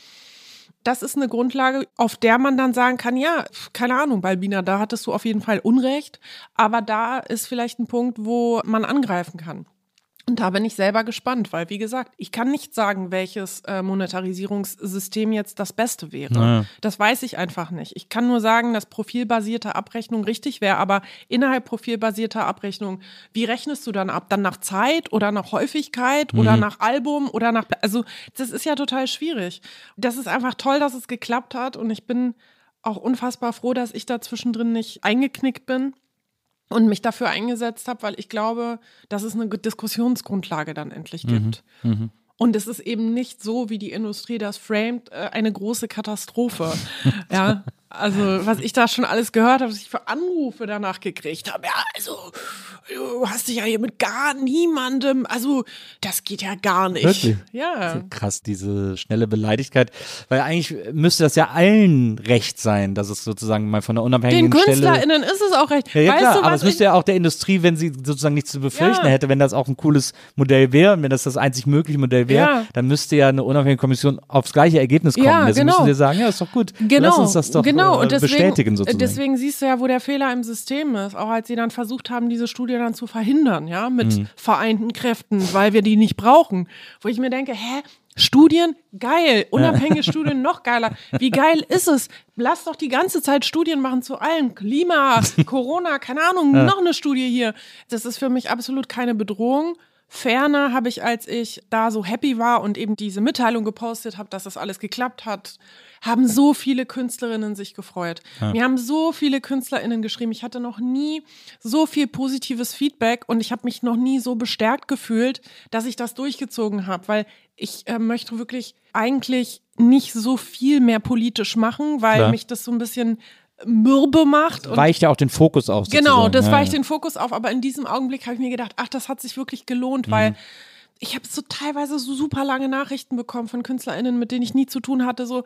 Das ist eine Grundlage, auf der man dann sagen kann, ja, keine Ahnung, Balbina, da hattest du auf jeden Fall Unrecht, aber da ist vielleicht ein Punkt, wo man angreifen kann. Und da bin ich selber gespannt, weil, wie gesagt, ich kann nicht sagen, welches äh, Monetarisierungssystem jetzt das Beste wäre. Naja. Das weiß ich einfach nicht. Ich kann nur sagen, dass profilbasierte Abrechnung richtig wäre, aber innerhalb profilbasierter Abrechnung, wie rechnest du dann ab? Dann nach Zeit oder nach Häufigkeit oder nach Album oder nach. Also, das ist ja total schwierig. Das ist einfach toll, dass es geklappt hat und ich bin auch unfassbar froh, dass ich da zwischendrin nicht eingeknickt bin und mich dafür eingesetzt habe, weil ich glaube, dass es eine Diskussionsgrundlage dann endlich gibt. Und es ist eben nicht so, wie die Industrie das framed, äh, eine große Katastrophe. ja, also was ich da schon alles gehört habe, was ich für Anrufe danach gekriegt habe. Ja, also du hast dich ja hier mit gar niemandem, also das geht ja gar nicht. Wirklich? Ja. Krass, diese schnelle Beleidigkeit. Weil eigentlich müsste das ja allen recht sein, dass es sozusagen mal von der Den unabhängigen Stelle. KünstlerInnen ist es auch recht. Ja, ja klar, du, aber es müsste ja auch der Industrie, wenn sie sozusagen nichts zu befürchten Ja. hätte, wenn das auch ein cooles Modell wäre und wenn das das einzig mögliche Modell wäre, Ja. dann müsste ja eine unabhängige Kommission aufs gleiche Ergebnis kommen. Ja, also genau. müssen sie sagen, ja, ist doch gut. Genau, Lass uns das doch genau. Äh, und deswegen, bestätigen sozusagen. Deswegen siehst du ja, wo der Fehler im System ist. Auch als sie dann versucht haben, diese Studie dann zu verhindern, ja, mit Mhm. vereinten Kräften, weil wir die nicht brauchen. Wo ich mir denke, hä? Studien, geil. Unabhängige Studien, noch geiler. Wie geil ist es? Lass doch die ganze Zeit Studien machen zu allem. Klima, Corona, keine Ahnung, noch eine Studie hier. Das ist für mich absolut keine Bedrohung. Ferner habe ich, als ich da so happy war und eben diese Mitteilung gepostet habe, dass das alles geklappt hat, haben so viele Künstlerinnen sich gefreut. Mir haben so viele KünstlerInnen geschrieben. Ich hatte noch nie so viel positives Feedback und ich habe mich noch nie so bestärkt gefühlt, dass ich das durchgezogen habe, weil ich äh, möchte wirklich eigentlich nicht so viel mehr politisch machen, weil Klar. mich das so ein bisschen mürbe macht. Und weicht ja auch den Fokus auf. Genau, sozusagen. das ja, weicht ja. den Fokus auf, aber in diesem Augenblick habe ich mir gedacht, ach, das hat sich wirklich gelohnt, weil ich habe so teilweise so super lange Nachrichten bekommen von KünstlerInnen, mit denen ich nie zu tun hatte, so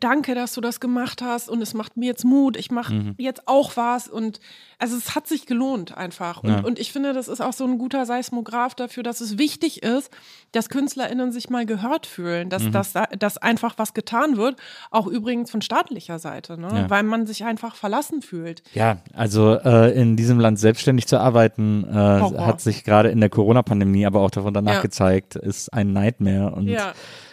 danke, dass du das gemacht hast und es macht mir jetzt Mut, ich mache jetzt auch was und also es hat sich gelohnt einfach und, Ja. und ich finde, das ist auch so ein guter Seismograph dafür, dass es wichtig ist, dass KünstlerInnen sich mal gehört fühlen, dass, dass, da- dass einfach was getan wird, auch übrigens von staatlicher Seite, ne? Ja. weil man sich einfach verlassen fühlt. Ja, also äh, in diesem Land selbstständig zu arbeiten, äh, hat sich gerade in der Corona-Pandemie, aber auch davon danach Ja. gezeigt, ist ein Nightmare und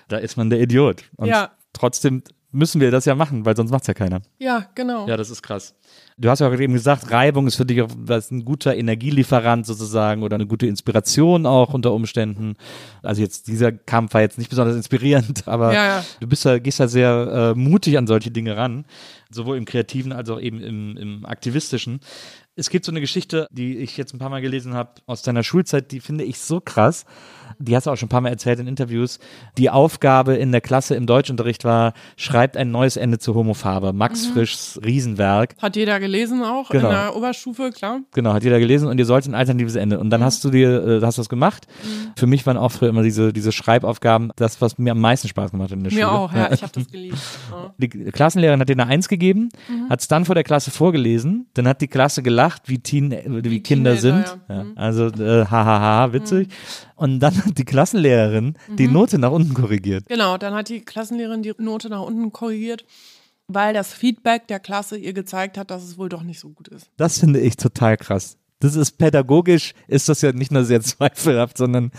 da ist man der Idiot. Und Ja. trotzdem müssen wir das ja machen, weil sonst macht's ja keiner. Ja, genau. Ja, das ist krass. Du hast ja auch eben gesagt, Reibung ist für dich auch was ein guter Energielieferant sozusagen oder eine gute Inspiration auch unter Umständen. Also jetzt dieser Kampf war jetzt nicht besonders inspirierend, aber Ja, ja. du bist ja, gehst ja sehr äh, mutig an solche Dinge ran, sowohl im Kreativen als auch eben im, im Aktivistischen. Es gibt so eine Geschichte, die ich jetzt ein paar Mal gelesen habe aus deiner Schulzeit, die finde ich so krass. Die hast du auch schon ein paar Mal erzählt in Interviews. Die Aufgabe in der Klasse im Deutschunterricht war, schreibt ein neues Ende zur Homophabe. Max Frischs Riesenwerk. Hat jeder gelesen auch Genau. in der Oberstufe, klar. Genau, hat jeder gelesen und ihr sollt ein alternatives Ende. Und dann hast du dir, äh, hast du das gemacht. Für mich waren auch früher immer diese, diese Schreibaufgaben das, was mir am meisten Spaß gemacht hat in der Mir Schule. auch, ja. Ich habe das geliebt. Ja. Die Klassenlehrerin hat dir eine Eins gegeben, hat es dann vor der Klasse vorgelesen, dann hat die Klasse gelacht, wie, Teen, äh, wie, Wie Kinder Teenager, sind. ja. Mhm. Also äh, hahaha, witzig. Und dann hat die Klassenlehrerin die Note nach unten korrigiert. Genau, dann hat die Klassenlehrerin die Note nach unten korrigiert, weil das Feedback der Klasse ihr gezeigt hat, dass es wohl doch nicht so gut ist. Das finde ich total krass. Das ist pädagogisch, ist das ja nicht nur sehr zweifelhaft, sondern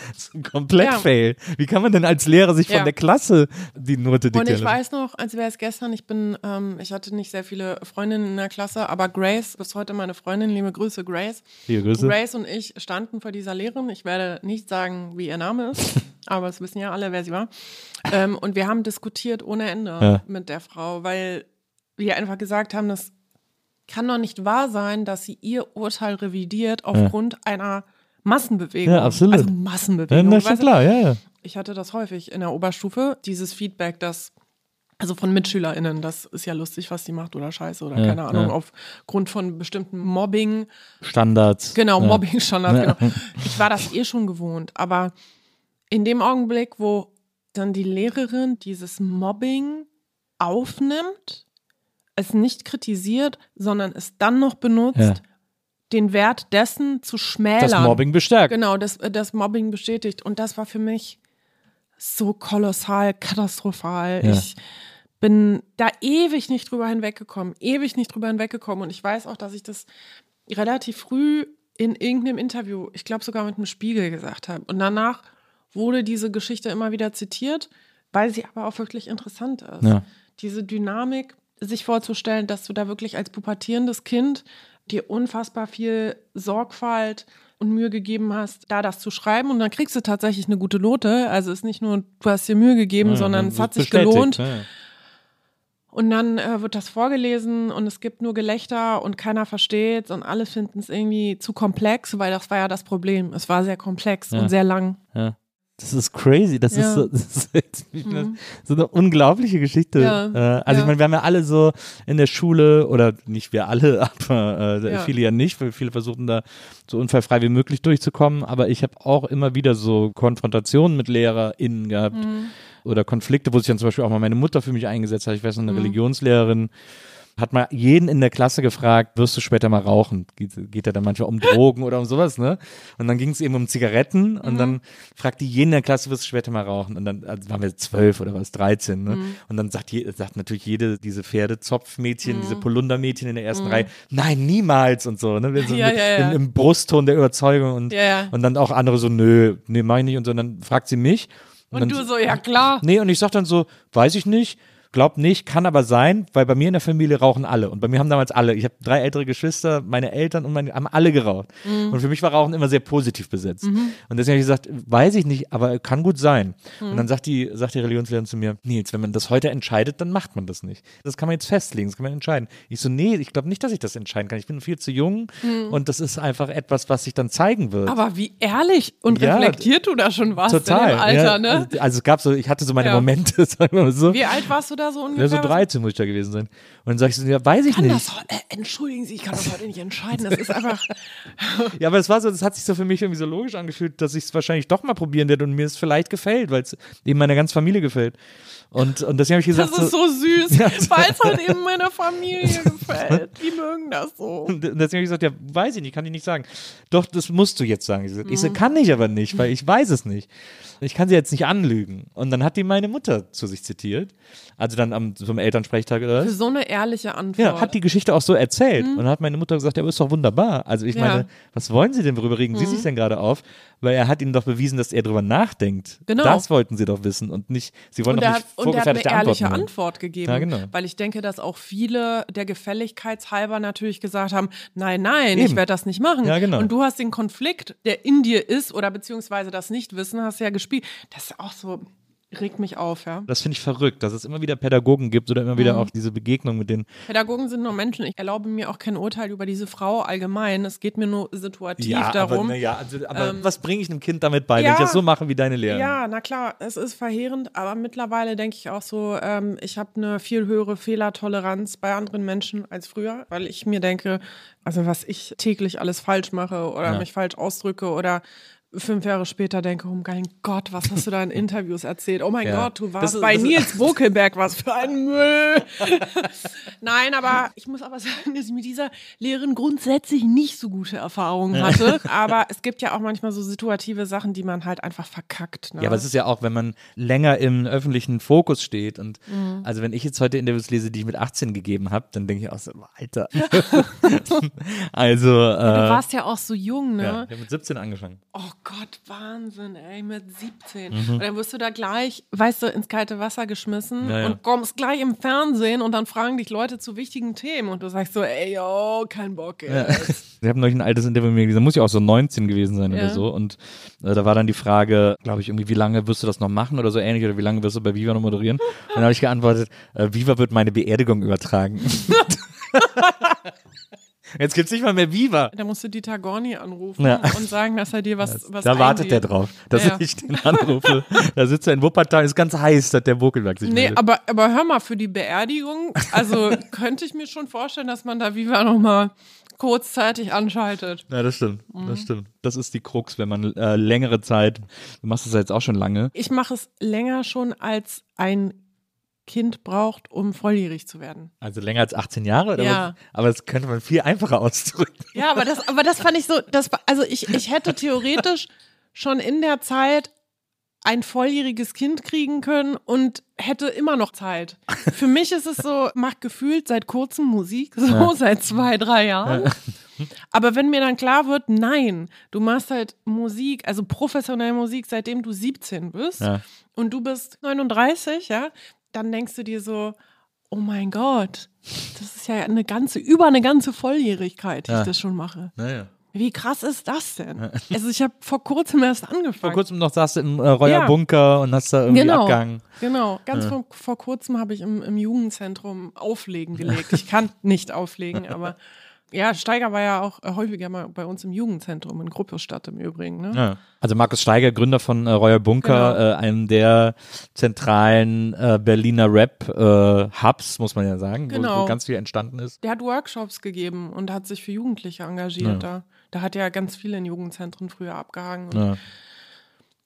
komplett Ja. Fail. Wie kann man denn als Lehrer sich Ja. von der Klasse die Note Und diktieren ich lassen? weiß noch, als wäre es gestern, ich bin, ähm, ich hatte nicht sehr viele Freundinnen in der Klasse, aber Grace, bis heute meine Freundin, liebe Grüße, Grace. Liebe Grüße. Grace und ich standen vor dieser Lehrerin. Ich werde nicht sagen, wie ihr Name ist, aber es wissen ja alle, wer sie war. Ähm, und wir haben diskutiert ohne Ende Ja. mit der Frau, weil wir einfach gesagt haben, das kann doch nicht wahr sein, dass sie ihr Urteil revidiert aufgrund einer Massenbewegung. Ja, absolut. Also Ja, Massenbewegung. na, schon klar, ja, ja. Ich hatte das häufig in der Oberstufe, dieses Feedback, das also von MitschülerInnen, das ist ja lustig, was die macht oder scheiße oder Ja, keine Ahnung, ja. aufgrund von bestimmten Mobbing, Standards. genau, ja. Mobbing-Standards, Ja. genau. Ich war das eh schon gewohnt, aber in dem Augenblick, wo dann die Lehrerin dieses Mobbing aufnimmt, es nicht kritisiert, sondern es dann noch benutzt, Ja. den Wert dessen zu schmälern. Das Mobbing bestärkt. Genau, das, das Mobbing bestätigt. Und das war für mich so kolossal, katastrophal. Ja. Ich bin da ewig nicht drüber hinweggekommen, ewig nicht drüber hinweggekommen. Und ich weiß auch, dass ich das relativ früh in irgendeinem Interview, ich glaube sogar mit dem Spiegel gesagt habe. Und danach wurde diese Geschichte immer wieder zitiert, weil sie aber auch wirklich interessant ist. Ja. Diese Dynamik, sich vorzustellen, dass du da wirklich als pubertierendes Kind dir unfassbar viel Sorgfalt und Mühe gegeben hast, da das zu schreiben und dann kriegst du tatsächlich eine gute Note. Also ist nicht nur, du hast dir Mühe gegeben, Ja, sondern es hat sich gelohnt. ja. Und dann äh, wird das vorgelesen und es gibt nur Gelächter und keiner versteht und alle finden es irgendwie zu komplex, weil das war ja das Problem. Es war sehr komplex Ja. und sehr lang. Ja. Das ist crazy. Das ist, Ja. so, das ist nicht mehr so eine unglaubliche Geschichte. Ja. Äh, also Ja. ich meine, wir haben ja alle so in der Schule, oder nicht wir alle, aber äh, viele ja nicht, weil viele versuchen da so unfallfrei wie möglich durchzukommen. Aber ich habe auch immer wieder so Konfrontationen mit LehrerInnen gehabt Mhm. oder Konflikte, wo sich dann zum Beispiel auch mal meine Mutter für mich eingesetzt hat. Ich weiß noch, eine Mhm. Religionslehrerin hat mal jeden in der Klasse gefragt, wirst du später mal rauchen? Geht, geht ja dann manchmal um Drogen oder um sowas, ne? Und dann ging es eben um Zigaretten und Mhm. dann fragt die jeden in der Klasse, wirst du später mal rauchen? Und dann also waren wir zwölf oder was, 13, ne? Mhm. Und dann sagt, je, sagt natürlich jede, diese Pferdezopfmädchen, Mhm. diese Polundermädchen in der ersten Reihe, nein, niemals und so, ne? So Ja, mit, ja, ja. Im, Im Brustton der Überzeugung und, und dann auch andere so, nö, nee, mach ich nicht. Und so, und dann fragt sie mich. Und, dann, du so, ja klar. Nee, und ich sag dann so, weiß ich nicht, glaub nicht, kann aber sein, weil bei mir in der Familie rauchen alle. Und bei mir haben damals alle, ich habe drei ältere Geschwister, meine Eltern und meine, haben alle geraucht. Mhm. Und für mich war Rauchen immer sehr positiv besetzt. Und deswegen habe ich gesagt, weiß ich nicht, aber kann gut sein. Mhm. Und dann sagt die, sagt die Religionslehrerin zu mir, Nils, wenn man das heute entscheidet, dann macht man das nicht. Das kann man jetzt festlegen, das kann man entscheiden. Ich so, nee, ich glaube nicht, dass ich das entscheiden kann. Ich bin viel zu jung und das ist einfach etwas, was sich dann zeigen wird. Mhm. Aber wie ehrlich und Ja, reflektiert du da schon warst Total. in dem Alter, ja, ne? Also, also es gab so, ich hatte so meine Ja. Momente, sagen wir mal so. Wie alt warst du da so Ja, ungefähr? so 13 muss ich da gewesen sein. Und dann sag ich so, ja, weiß ich Kann nicht. das, äh, entschuldigen Sie, ich kann das heute nicht entscheiden. Das ist einfach. Ja, aber es war so, das hat sich so für mich irgendwie so logisch angefühlt, dass ich es wahrscheinlich doch mal probieren werde und mir es vielleicht gefällt, weil es eben meiner ganzen Familie gefällt. Und, und deswegen habe ich Das gesagt, ist so süß, Ja. weil es halt eben meiner Familie gefällt. Die mögen das so. Und deswegen habe ich gesagt, ja, weiß ich nicht, kann ich nicht sagen. Doch, das musst du jetzt sagen. Ich, so, Mhm. so, kann ich aber nicht, weil ich weiß es nicht. Ich kann sie jetzt nicht anlügen. Und dann hat die meine Mutter zu sich zitiert. Also dann am, zum Elternsprechtag oder Für was? so eine ehrliche Antwort. Ja, hat die Geschichte auch so erzählt. Und dann hat meine Mutter gesagt, ja, aber ist doch wunderbar. Also ich Mhm. Ja. Mhm. meine, was wollen Sie denn, worüber regen Sie sich denn gerade auf? Weil er hat ihnen doch bewiesen, dass er drüber nachdenkt. Genau. Das wollten sie doch wissen und nicht, sie wollen und doch nicht hat, und er hat eine vorgefertigte ehrliche Antworten. hören. Antwort gegeben. Ja, genau. Weil ich denke, dass auch viele der Gefälligkeitshalber natürlich gesagt haben, nein, nein, ich Eben. werde das nicht machen. Ja, genau. Und du hast den Konflikt, der in dir ist, oder beziehungsweise das Nichtwissen, hast ja gespielt. Das ist auch so, regt mich auf, ja. Das finde ich verrückt, dass es immer wieder Pädagogen gibt oder immer wieder Mhm. auch diese Begegnung mit den Pädagogen sind nur Menschen. Ich erlaube mir auch kein Urteil über diese Frau allgemein. Es geht mir nur situativ darum. Aber, ja, also, aber Ähm, was bringe ich einem Kind damit bei, wenn ja. ich das so mache wie deine Lehrerin? Ja, na klar, es ist verheerend, aber mittlerweile denke ich auch so, ähm, ich habe eine viel höhere Fehlertoleranz bei anderen Menschen als früher, weil ich mir denke, also was ich täglich alles falsch mache oder Ja. mich falsch ausdrücke oder fünf Jahre später denke, oh mein Gott, was hast du da in Interviews erzählt? Oh mein Ja. Gott, du warst ist- bei Nils Bokelberg, was für ein Müll. Nein, aber ich muss aber sagen, dass ich mit dieser Lehrerin grundsätzlich nicht so gute Erfahrungen hatte. Aber es gibt ja auch manchmal so situative Sachen, die man halt einfach verkackt. Ne? Ja, aber es ist ja auch, wenn man länger im öffentlichen Fokus steht und Mhm. also wenn ich jetzt heute Interviews lese, die ich mit 18 gegeben habe, dann denke ich auch so, Alter. also, äh, Du warst ja auch so jung, ne? ja, ich habe mit 17 angefangen. Oh Gott, Wahnsinn, ey, mit 17. Mhm. Und dann wirst du da gleich, weißt du, ins kalte Wasser geschmissen Ja, ja. und kommst gleich im Fernsehen und dann fragen dich Leute zu wichtigen Themen und du sagst so, ey, yo, kein Bock, ey. Ich habe neulich ein altes Interview mit mir gesehen, muss ja auch so 19 gewesen sein Ja. oder so. Und äh, da war dann die Frage, glaube ich, irgendwie, wie lange wirst du das noch machen oder so ähnlich oder wie lange wirst du bei Viva noch moderieren? Und dann habe ich geantwortet, äh, Viva wird meine Beerdigung übertragen. Jetzt gibt's nicht mal mehr Viva. Da musst du Dieter Gorni anrufen Ja. und sagen, dass er dir was, was da wartet eingeht. der drauf, dass Ja. ich den anrufe. Da sitzt er in Wuppertal, ist ganz heiß, dass der Bokelberg sich Nee, meldet. aber, aber hör mal, für die Beerdigung, also könnte ich mir schon vorstellen, dass man da Viva nochmal kurzzeitig anschaltet. Ja, das stimmt, Mhm. das stimmt. Das ist die Krux, wenn man äh, längere Zeit, du machst das ja jetzt auch schon lange. Ich mache es länger schon, als ein Kind braucht, um volljährig zu werden. Also länger als 18 Jahre? Oder Ja. was? Aber das könnte man viel einfacher ausdrücken. Ja, aber das, aber das fand ich so, das, also ich, ich hätte theoretisch schon in der Zeit ein volljähriges Kind kriegen können und hätte immer noch Zeit. Für mich ist es so, macht gefühlt seit kurzem Musik, so seit zwei, drei Jahren. Aber wenn mir dann klar wird, nein, du machst halt Musik, also professionelle Musik, seitdem du 17 bist Ja. und du bist 39, ja, dann denkst du dir so, oh mein Gott, das ist ja eine ganze, über eine ganze Volljährigkeit, die Ja. ich das schon mache. Naja. Wie krass ist das denn? Also ich habe vor kurzem erst angefangen. Vor kurzem noch saß du im äh, Reuer Ja. Bunker und hast da irgendwie genau, abgehangen. genau. Ganz vor, vor kurzem habe ich im, im Jugendzentrum Auflegen gelegt. Ich kann nicht auflegen, aber ja, Steiger war ja auch äh, häufiger mal bei uns im Jugendzentrum in Gruppestadt im Übrigen. Ne? Ja. Also Markus Steiger, Gründer von äh, Reuer Bunker, Genau. äh, einem der zentralen äh, Berliner Rap-Hubs, muss man ja sagen, wo, wo Genau. ganz viel entstanden ist. Der hat Workshops gegeben und hat sich für Jugendliche engagiert. Da. da hat ja ganz viele in Jugendzentren früher abgehangen und Ja.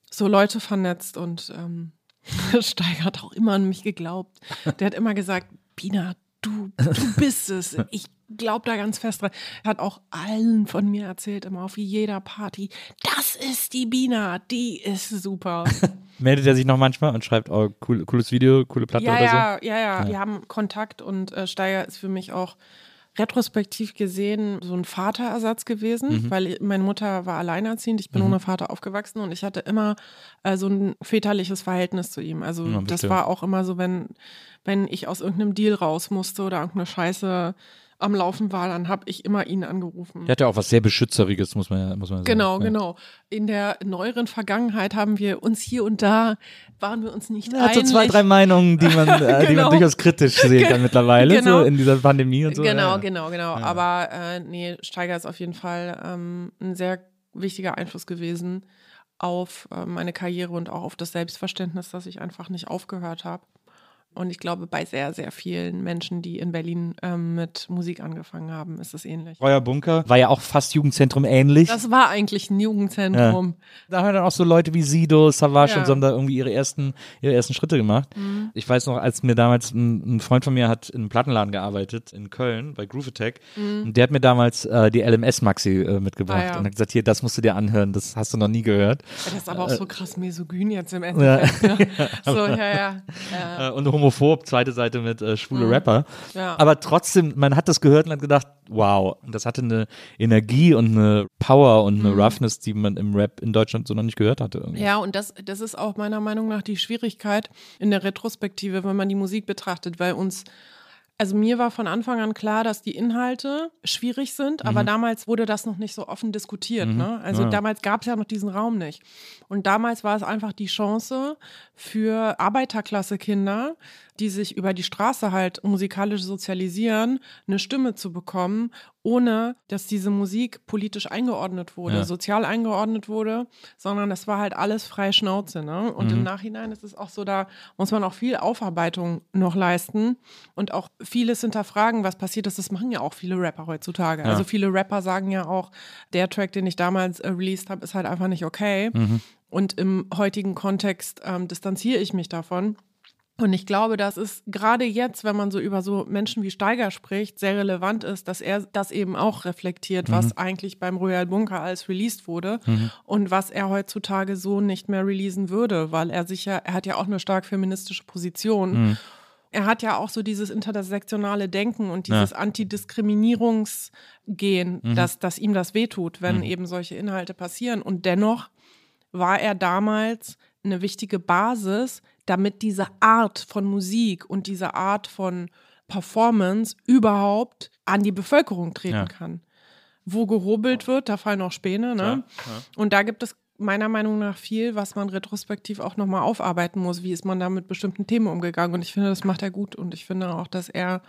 so Leute vernetzt und ähm, Steiger hat auch immer an mich geglaubt. Der hat immer gesagt, Bina, du, du bist es. Ich glaube da ganz fest dran. Er hat auch allen von mir erzählt, immer auf jeder Party, das ist die Bina, die ist super. Meldet er sich noch manchmal und schreibt, oh, cool, cooles Video, coole Platte ja, oder ja, ja, ja, wir haben Kontakt und äh, Steiger ist für mich auch retrospektiv gesehen so ein Vaterersatz gewesen, Mhm. weil meine Mutter war alleinerziehend, ich bin ohne Vater aufgewachsen und ich hatte immer äh, so ein väterliches Verhältnis zu ihm. Also Ja, das war auch immer so, wenn, wenn ich aus irgendeinem Deal raus musste oder irgendeine Scheiße am Laufen war, dann habe ich immer ihn angerufen. Der hat ja auch was sehr Beschützeriges, muss man ja, muss man sagen. Genau, ja. genau. In der neueren Vergangenheit haben wir uns hier und da, waren wir uns nicht Er hat so einig. zwei, drei Meinungen, die man, äh, die Genau. man durchaus kritisch sehen kann mittlerweile, Genau. so in dieser Pandemie und so. Genau, ja. genau, genau. Aber äh, nee, Steiger ist auf jeden Fall ähm, ein sehr wichtiger Einfluss gewesen auf äh, meine Karriere und auch auf das Selbstverständnis, dass ich einfach nicht aufgehört habe. Und ich glaube, bei sehr, sehr vielen Menschen, die in Berlin ähm, mit Musik angefangen haben, ist es ähnlich. Euer Bunker war ja auch fast Jugendzentrum ähnlich. Das war eigentlich ein Jugendzentrum. Da haben dann auch so Leute wie Sido, Savage Ja. und so haben da irgendwie ihre ersten, ihre ersten Schritte gemacht. Mhm. Ich weiß noch, als mir damals ein, ein Freund von mir hat in einem Plattenladen gearbeitet in Köln bei Groove Attack und der hat mir damals äh, die LMS Maxi äh, mitgebracht Mhm. Ah, ja. und hat gesagt, hier, das musst du dir anhören, das hast du noch nie gehört. Das ist aber auch so krass misogyn jetzt im Endeffekt. Ne? So, ja, ja. ja. Äh, und homophob, zweite Seite mit äh, schwule Rapper. Mhm. Ja. Aber trotzdem, man hat das gehört und hat gedacht, wow, das hatte eine Energie und eine Power und eine Roughness, die man im Rap in Deutschland so noch nicht gehört hatte. Irgendwie. Mhm. Ja, und das, das ist auch meiner Meinung nach die Schwierigkeit in der Retrospektive, wenn man die Musik betrachtet, weil uns, also mir war von Anfang an klar, dass die Inhalte schwierig sind, aber damals wurde das noch nicht so offen diskutiert. Ne? Also Ja. damals gab es ja noch diesen Raum nicht. Und damals war es einfach die Chance für Arbeiterklasse-Kinder, die sich über die Straße halt musikalisch sozialisieren, eine Stimme zu bekommen, ohne dass diese Musik politisch eingeordnet wurde, Ja. sozial eingeordnet wurde, sondern das war halt alles freie Schnauze. Ne? Und Mhm. im Nachhinein ist es auch so, da muss man auch viel Aufarbeitung noch leisten und auch vieles hinterfragen, was passiert ist. Das machen ja auch viele Rapper heutzutage. Ja. Also viele Rapper sagen ja auch, der Track, den ich damals äh, released habe, ist halt einfach nicht okay. Mhm. Und im heutigen Kontext ähm, distanziere ich mich davon. Und ich glaube, dass es gerade jetzt, wenn man so über so Menschen wie Steiger spricht, sehr relevant ist, dass er das eben auch reflektiert, Mhm. was eigentlich beim Royal Bunker als released wurde und was er heutzutage so nicht mehr releasen würde, weil er sich ja, er hat ja auch eine stark feministische Position. Mhm. Er hat ja auch so dieses intersektionale Denken und dieses Antidiskriminierungsgehen, Mhm. dass, dass ihm das wehtut, wenn eben solche Inhalte passieren. Und dennoch war er damals eine wichtige Basis, damit diese Art von Musik und diese Art von Performance überhaupt an die Bevölkerung treten Ja. kann. Wo gehobelt wird, da fallen auch Späne. Ne? Und da gibt es meiner Meinung nach viel, was man retrospektiv auch nochmal aufarbeiten muss. Wie ist man da mit bestimmten Themen umgegangen? Und ich finde, das macht er gut. Und ich finde auch, dass er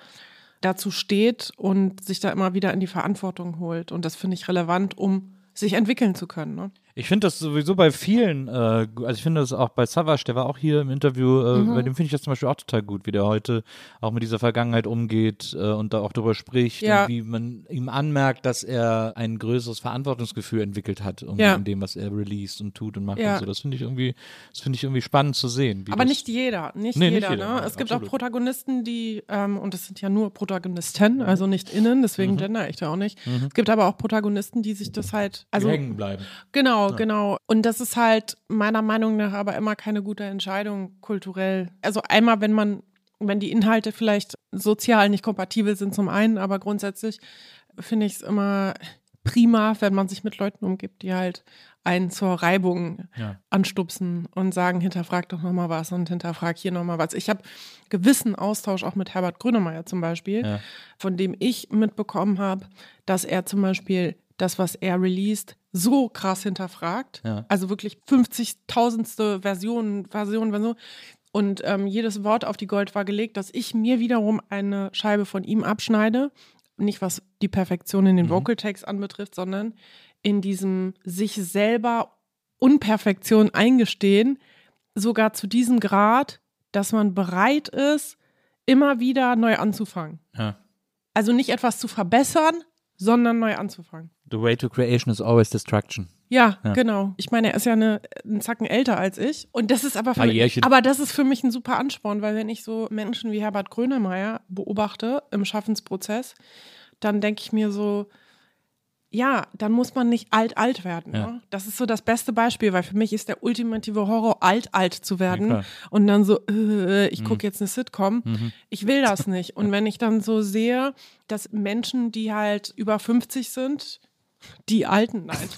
dazu steht und sich da immer wieder in die Verantwortung holt. Und das finde ich relevant, um sich entwickeln zu können. Ne? Ich finde das sowieso bei vielen, äh, also ich finde das auch bei Savage, der war auch hier im Interview, äh, Mhm. bei dem finde ich das zum Beispiel auch total gut, wie der heute auch mit dieser Vergangenheit umgeht äh, und da auch drüber spricht Ja. wie man ihm anmerkt, dass er ein größeres Verantwortungsgefühl entwickelt hat Ja. in dem, was er released und tut und macht Ja. und so. Das finde ich irgendwie, das finde ich irgendwie spannend zu sehen. Aber nicht jeder, nicht Nee, nicht jeder. jeder, ne? Es gibt absolut. auch Protagonisten, die, ähm, und das sind ja nur Protagonisten, also nicht innen, Mhm. deswegen gender ich da auch nicht. Es gibt aber auch Protagonisten, die sich das halt, also die hängen bleiben. Genau, genau. Und das ist halt meiner Meinung nach aber immer keine gute Entscheidung kulturell. Also einmal, wenn man, wenn die Inhalte vielleicht sozial nicht kompatibel sind zum einen, aber grundsätzlich finde ich es immer prima, wenn man sich mit Leuten umgibt, die halt einen zur Reibung Ja. anstupsen und sagen, hinterfrag doch nochmal was und hinterfrag hier nochmal was. Ich habe gewissen Austausch auch mit Herbert Grönemeyer zum Beispiel, Ja. von dem ich mitbekommen habe, dass er zum Beispiel das, was er released, so krass hinterfragt. Ja. Also wirklich 50.000ste Versionen, Version, Version. Und ähm, jedes Wort auf die Goldwaage legt, dass ich mir wiederum eine Scheibe von ihm abschneide. Nicht was die Perfektion in den Vocal Takes anbetrifft, sondern in diesem sich selber Unperfektion eingestehen, sogar zu diesem Grad, dass man bereit ist, immer wieder neu anzufangen. Ja. Also nicht etwas zu verbessern, sondern neu anzufangen. The way to creation is always destruction. Ja, Ja. genau. Ich meine, er ist ja eine, einen Zacken älter als ich. Und das ist aber für mich, aber das ist für mich ein super Ansporn, weil wenn ich so Menschen wie Herbert Grönemeyer beobachte im Schaffensprozess, dann denke ich mir so, ja, dann muss man nicht alt-alt werden. Ja. Ne? Das ist so das beste Beispiel, weil für mich ist der ultimative Horror, alt-alt zu werden klar. und dann so, äh, ich gucke jetzt eine Sitcom. Ich will das nicht. Und wenn ich dann so sehe, dass Menschen, die halt über 50 sind, die Alten, nein.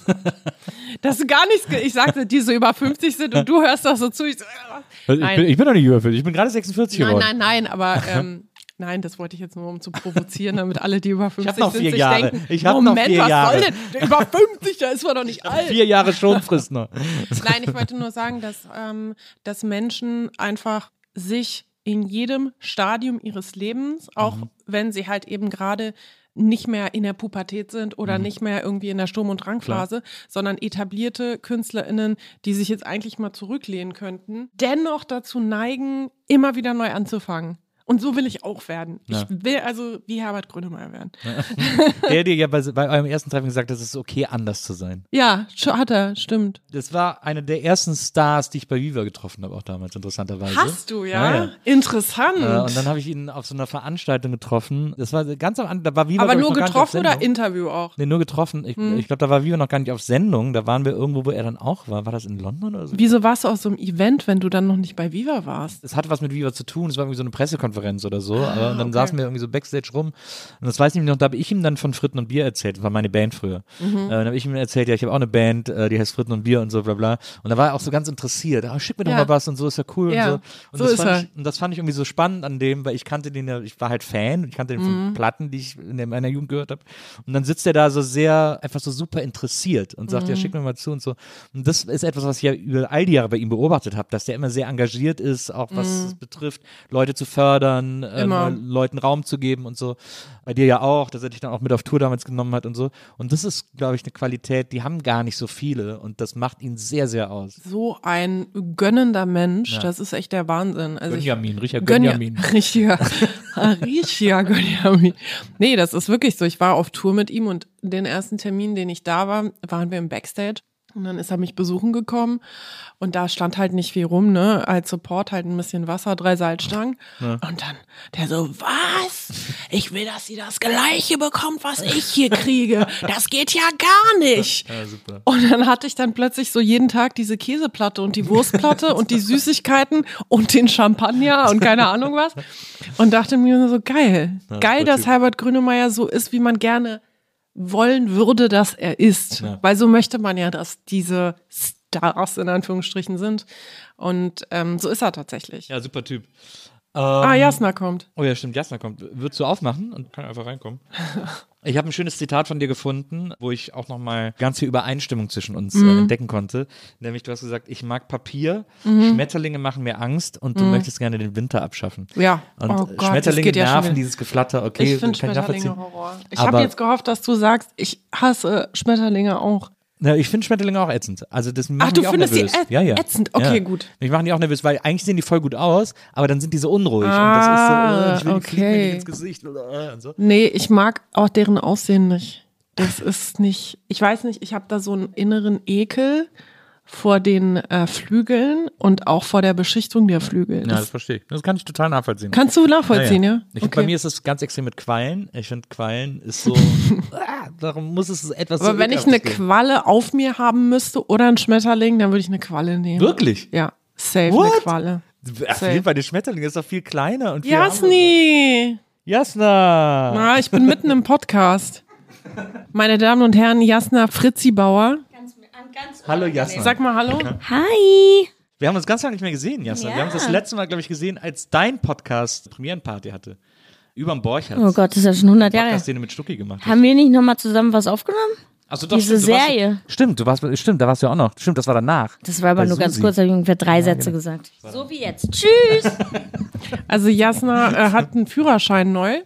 Das ist gar nichts, ich sagte, die so über 50 sind und du hörst das so zu. Ich so, äh, Ich bin, ich bin doch nicht über 50, ich bin gerade 46 nein, geworden. nein, nein, aber ähm, nein, das wollte ich jetzt nur, um zu provozieren, damit alle, die über 50 hab noch sind, vier sich Jahre. denken, Ich hab noch Moment, vier was Jahre. soll denn? Über 50, da ist man doch nicht alt. Vier Jahre Schonfrist noch. Nein, ich wollte nur sagen, dass, ähm, dass Menschen einfach sich in jedem Stadium ihres Lebens, auch Mhm. wenn sie halt eben gerade nicht mehr in der Pubertät sind oder Mhm. nicht mehr irgendwie in der Sturm- und Drangphase, sondern etablierte KünstlerInnen, die sich jetzt eigentlich mal zurücklehnen könnten, dennoch dazu neigen, immer wieder neu anzufangen. Und so will ich auch werden. Ja. Ich will also wie Herbert Grönemeyer werden. Der dir ja bei, bei eurem ersten Treffen gesagt hat, es ist okay, anders zu sein. Ja, hat er, stimmt. Das war eine der ersten Stars, die ich bei Viva getroffen habe, auch damals, interessanterweise. Hast du, ja? Ja, ja. Interessant. Äh, und dann habe ich ihn auf so einer Veranstaltung getroffen. Das war ganz am Anfang, da war Viva Aber nur getroffen oder. Interview auch? Nee, nur getroffen. Ich, Hm. ich glaube, da war Viva noch gar nicht auf Sendung. Da waren wir irgendwo, wo er dann auch war. War das in London oder so? Wieso warst du auf so einem Event, wenn du dann noch nicht bei Viva warst? Es hatte was mit Viva zu tun. Es war irgendwie so eine Pressekonferenz oder so. aber und dann okay. saßen wir irgendwie so Backstage rum. Und das weiß ich noch, da habe ich ihm dann von Fritten und Bier erzählt. Das war meine Band früher. Mhm. Äh, dann habe ich ihm erzählt, ja, ich habe auch eine Band, äh, die heißt Fritten und Bier und so, bla bla. Und da war er auch so ganz interessiert. Ah, schick mir doch Ja. mal was und so, ist ja cool Ja, und so. Und, so das fand. Ich, und das fand ich irgendwie so spannend an dem, weil ich kannte den ja, ich war halt Fan, ich kannte den Mhm. von Platten, die ich in meiner Jugend gehört habe. Und dann sitzt er da so sehr, einfach so super interessiert und sagt, Mhm. ja, schick mir mal zu und so. Und das ist etwas, was ich ja über all die Jahre bei ihm beobachtet habe, dass der immer sehr engagiert ist, auch was es betrifft, Leute zu fördern, äh, Mhm. Immer. Leuten Raum zu geben und so. Bei dir ja auch, dass er dich dann auch mit auf Tour damals genommen hat und so. Und das ist, glaube ich, eine Qualität, die haben gar nicht so viele und das macht ihn sehr, sehr aus. So ein gönnender Mensch, Ja. das ist echt der Wahnsinn. Also Gönjamin, Richard Gönja, Gönjamin. richtiger, richtiger Gönjamin. Nee, das ist wirklich so. Ich war auf Tour mit ihm und den ersten Termin, den ich da war, waren wir im Backstage. Und dann ist er mich besuchen gekommen und da stand halt nicht viel rum, ne? Als Support halt ein bisschen Wasser, drei Salzstangen. Und dann der so, was? Ich will, dass sie das Gleiche bekommt, was ich hier kriege. Das geht ja gar nicht. Ja. Und dann hatte ich dann plötzlich so jeden Tag diese Käseplatte und die Wurstplatte und die Süßigkeiten und den Champagner und keine Ahnung was. Und dachte mir so, geil. geil, super dass. Herbert Grönemeyer so ist, wie man gerne wollen würde, dass er ist. Ja. Weil so möchte man ja, dass diese Stars in Anführungsstrichen sind. Und ähm, so ist er tatsächlich. Ja, super Typ. ah, Jasna kommt. Oh ja, stimmt, Jasna kommt. Würdest du aufmachen und kann einfach reinkommen? Ich habe ein schönes Zitat von dir gefunden, wo ich auch nochmal ganz viel Übereinstimmung zwischen uns Mhm. äh, entdecken konnte. Nämlich, du hast gesagt, ich mag Papier, Mhm. Schmetterlinge machen mir Angst und du möchtest gerne den Winter abschaffen. Ja. Und oh Gott, Schmetterlinge ja nerven, dieses Geflatter, okay, Ich finde kann Schmetterlinge nachvollziehen. Horror. Ich habe jetzt gehofft, dass du sagst, ich hasse Schmetterlinge auch. Na, ich finde Schmetterlinge auch ätzend. Also das machen Ach, du mich auch findest die nervös. ät- ja, ja. ätzend? Okay, ja. gut. Mich machen die auch nervös, weil eigentlich sehen die voll gut aus, aber dann sind die so unruhig. Ah, und das ist so, äh, ich will die okay. nicht ins Gesicht. äh, Und so. Nee, ich mag auch deren Aussehen nicht. Das ist nicht, ich weiß nicht, ich habe da so einen inneren Ekel vor den äh, Flügeln und auch vor der Beschichtung der Flügel. Ja, Das, das verstehe ich. Das kann ich total nachvollziehen. kannst du nachvollziehen, ja? Ich find, Bei mir ist es ganz extrem mit Quallen. Ich finde, Quallen ist so, ah, darum muss es etwas so Aber wenn ich eine geben. Qualle auf mir haben müsste oder ein Schmetterling, dann würde ich eine Qualle nehmen. Wirklich? Ja, safe What? eine Qualle. Ach, Safe. bei den Schmetterlingen ist doch viel kleiner und viel. Jasni! Jasna! Na, ich bin mitten im Podcast. Meine Damen und Herren, Jasna Fritzi Bauer. Hallo Jasna. Sag mal Hallo. Hi! Wir haben uns ganz lange nicht mehr gesehen, Jasna. Wir Ja. haben uns das letzte Mal, glaube ich, gesehen, als dein Podcast Premierenparty hatte. Überm Borchardt. Oh Gott, das ist ja schon 100 Jahre. Podcast, den du mit Stucki gemacht hast. Haben wir nicht nochmal zusammen was aufgenommen? Also doch, diese stimmt, du warst- Serie. Stimmt, du warst, stimmt, da warst du ja auch noch. Stimmt, das war danach. Das war aber Bei nur ganz Susi. kurz, habe ich ungefähr drei Sätze gesagt. So wie jetzt. Tschüss! Also Jasna äh, hat einen Führerschein neu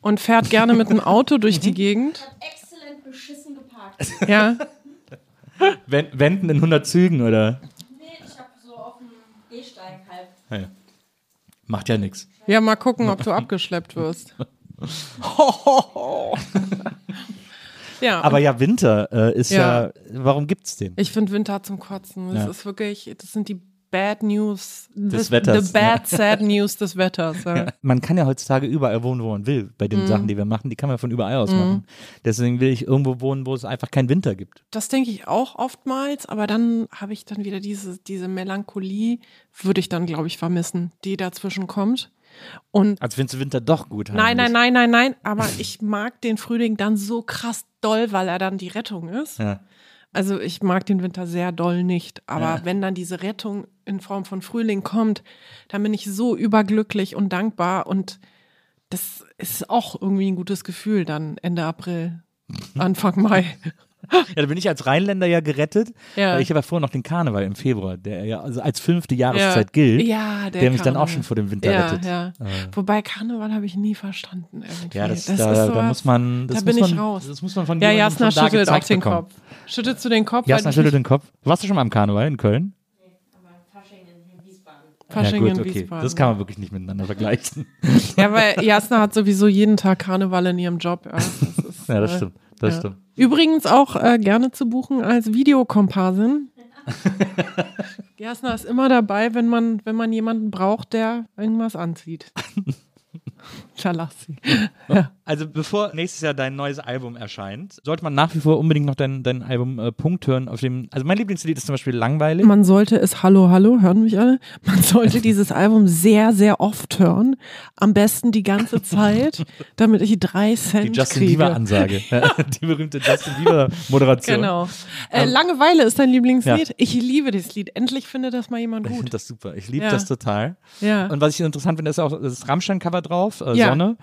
und fährt gerne mit einem Auto durch die Gegend. Exzellent beschissen geparkt. Ja. Wen- Wenden in 100 Zügen, oder? Nee, ich habe so auf dem Gehsteig halb. Ja, ja. Macht ja nichts. Ja, mal gucken, ob du abgeschleppt wirst. ja, Aber ja, Winter äh, ist ja. Ja. warum gibt's den? ich finde Winter zum Kotzen. Das Ja. ist wirklich, das sind die Bad News Des the, Wetters, The bad, sad News des Wetters. Ja. Man kann ja heutzutage überall wohnen, wo man will. Bei den Sachen, die wir machen, die kann man von überall aus machen. Deswegen will ich irgendwo wohnen, wo es einfach keinen Winter gibt. Das denke ich auch oftmals, aber dann habe ich dann wieder diese, diese Melancholie, würde ich dann, glaube ich, vermissen, die dazwischen kommt. Und Als findest du Winter doch gut. Nein, nein, heimlich. nein, nein, nein. Aber ich mag den Frühling dann so krass doll, weil er dann die Rettung ist. Ja. Also ich mag den Winter sehr doll nicht. Aber wenn dann diese Rettung in Form von Frühling kommt, dann bin ich so überglücklich und dankbar. Und das ist auch irgendwie ein gutes Gefühl dann Ende April, Anfang Mai. Ja, da bin ich als Rheinländer ja gerettet. Ja. Ich habe ja vorher noch den Karneval im Februar, der ja also als fünfte Jahreszeit gilt. Ja, der, der mich dann auch schon vor dem Winter ja, rettet. Ja. Wobei Karneval habe ich nie verstanden irgendwie. Ja, das, ist da, da sowas- muss man. Das da bin muss ich man, raus. Das muss man von Ja, Jasna von da schüttelt auch den bekommen. Kopf. Schüttelst du den Kopf? Jasna schüttelt den Kopf. Warst du schon mal am Karneval in Köln? Fasching Fasching in Wiesbaden. ja, in gut, okay. Wiesbaden. Das kann man wirklich nicht miteinander vergleichen. Ja, weil Jasna hat sowieso jeden Tag Karneval in ihrem Job. Ja, das, ist, ja, das äh, stimmt. Das ja. stimmt. Übrigens auch äh, gerne zu buchen als Videokomparsin. Jasna ist immer dabei, wenn man, wenn man jemanden braucht, der irgendwas anzieht. Verlass sie. Ja. Also bevor nächstes Jahr dein neues Album erscheint, sollte man nach wie vor unbedingt noch dein, dein Album äh, Punkt hören, auf dem, also mein Lieblingslied ist zum Beispiel Langweilig. Man sollte es, hallo, hallo, hören mich alle? Man sollte dieses Album sehr, sehr oft hören. Am besten die ganze Zeit, damit ich drei Cent Die Justin kriege. Bieber Ansage. die berühmte Justin Bieber Moderation. Genau. Äh, Langeweile ist dein Lieblingslied. Ja. Ich liebe dieses Lied. Endlich findet das mal jemand Ich finde gut. das super. Ich liebe Ja. das total. Ja. Und was ich interessant finde, ist auch das Rammstein-Cover drauf, äh, Ja. Sonne.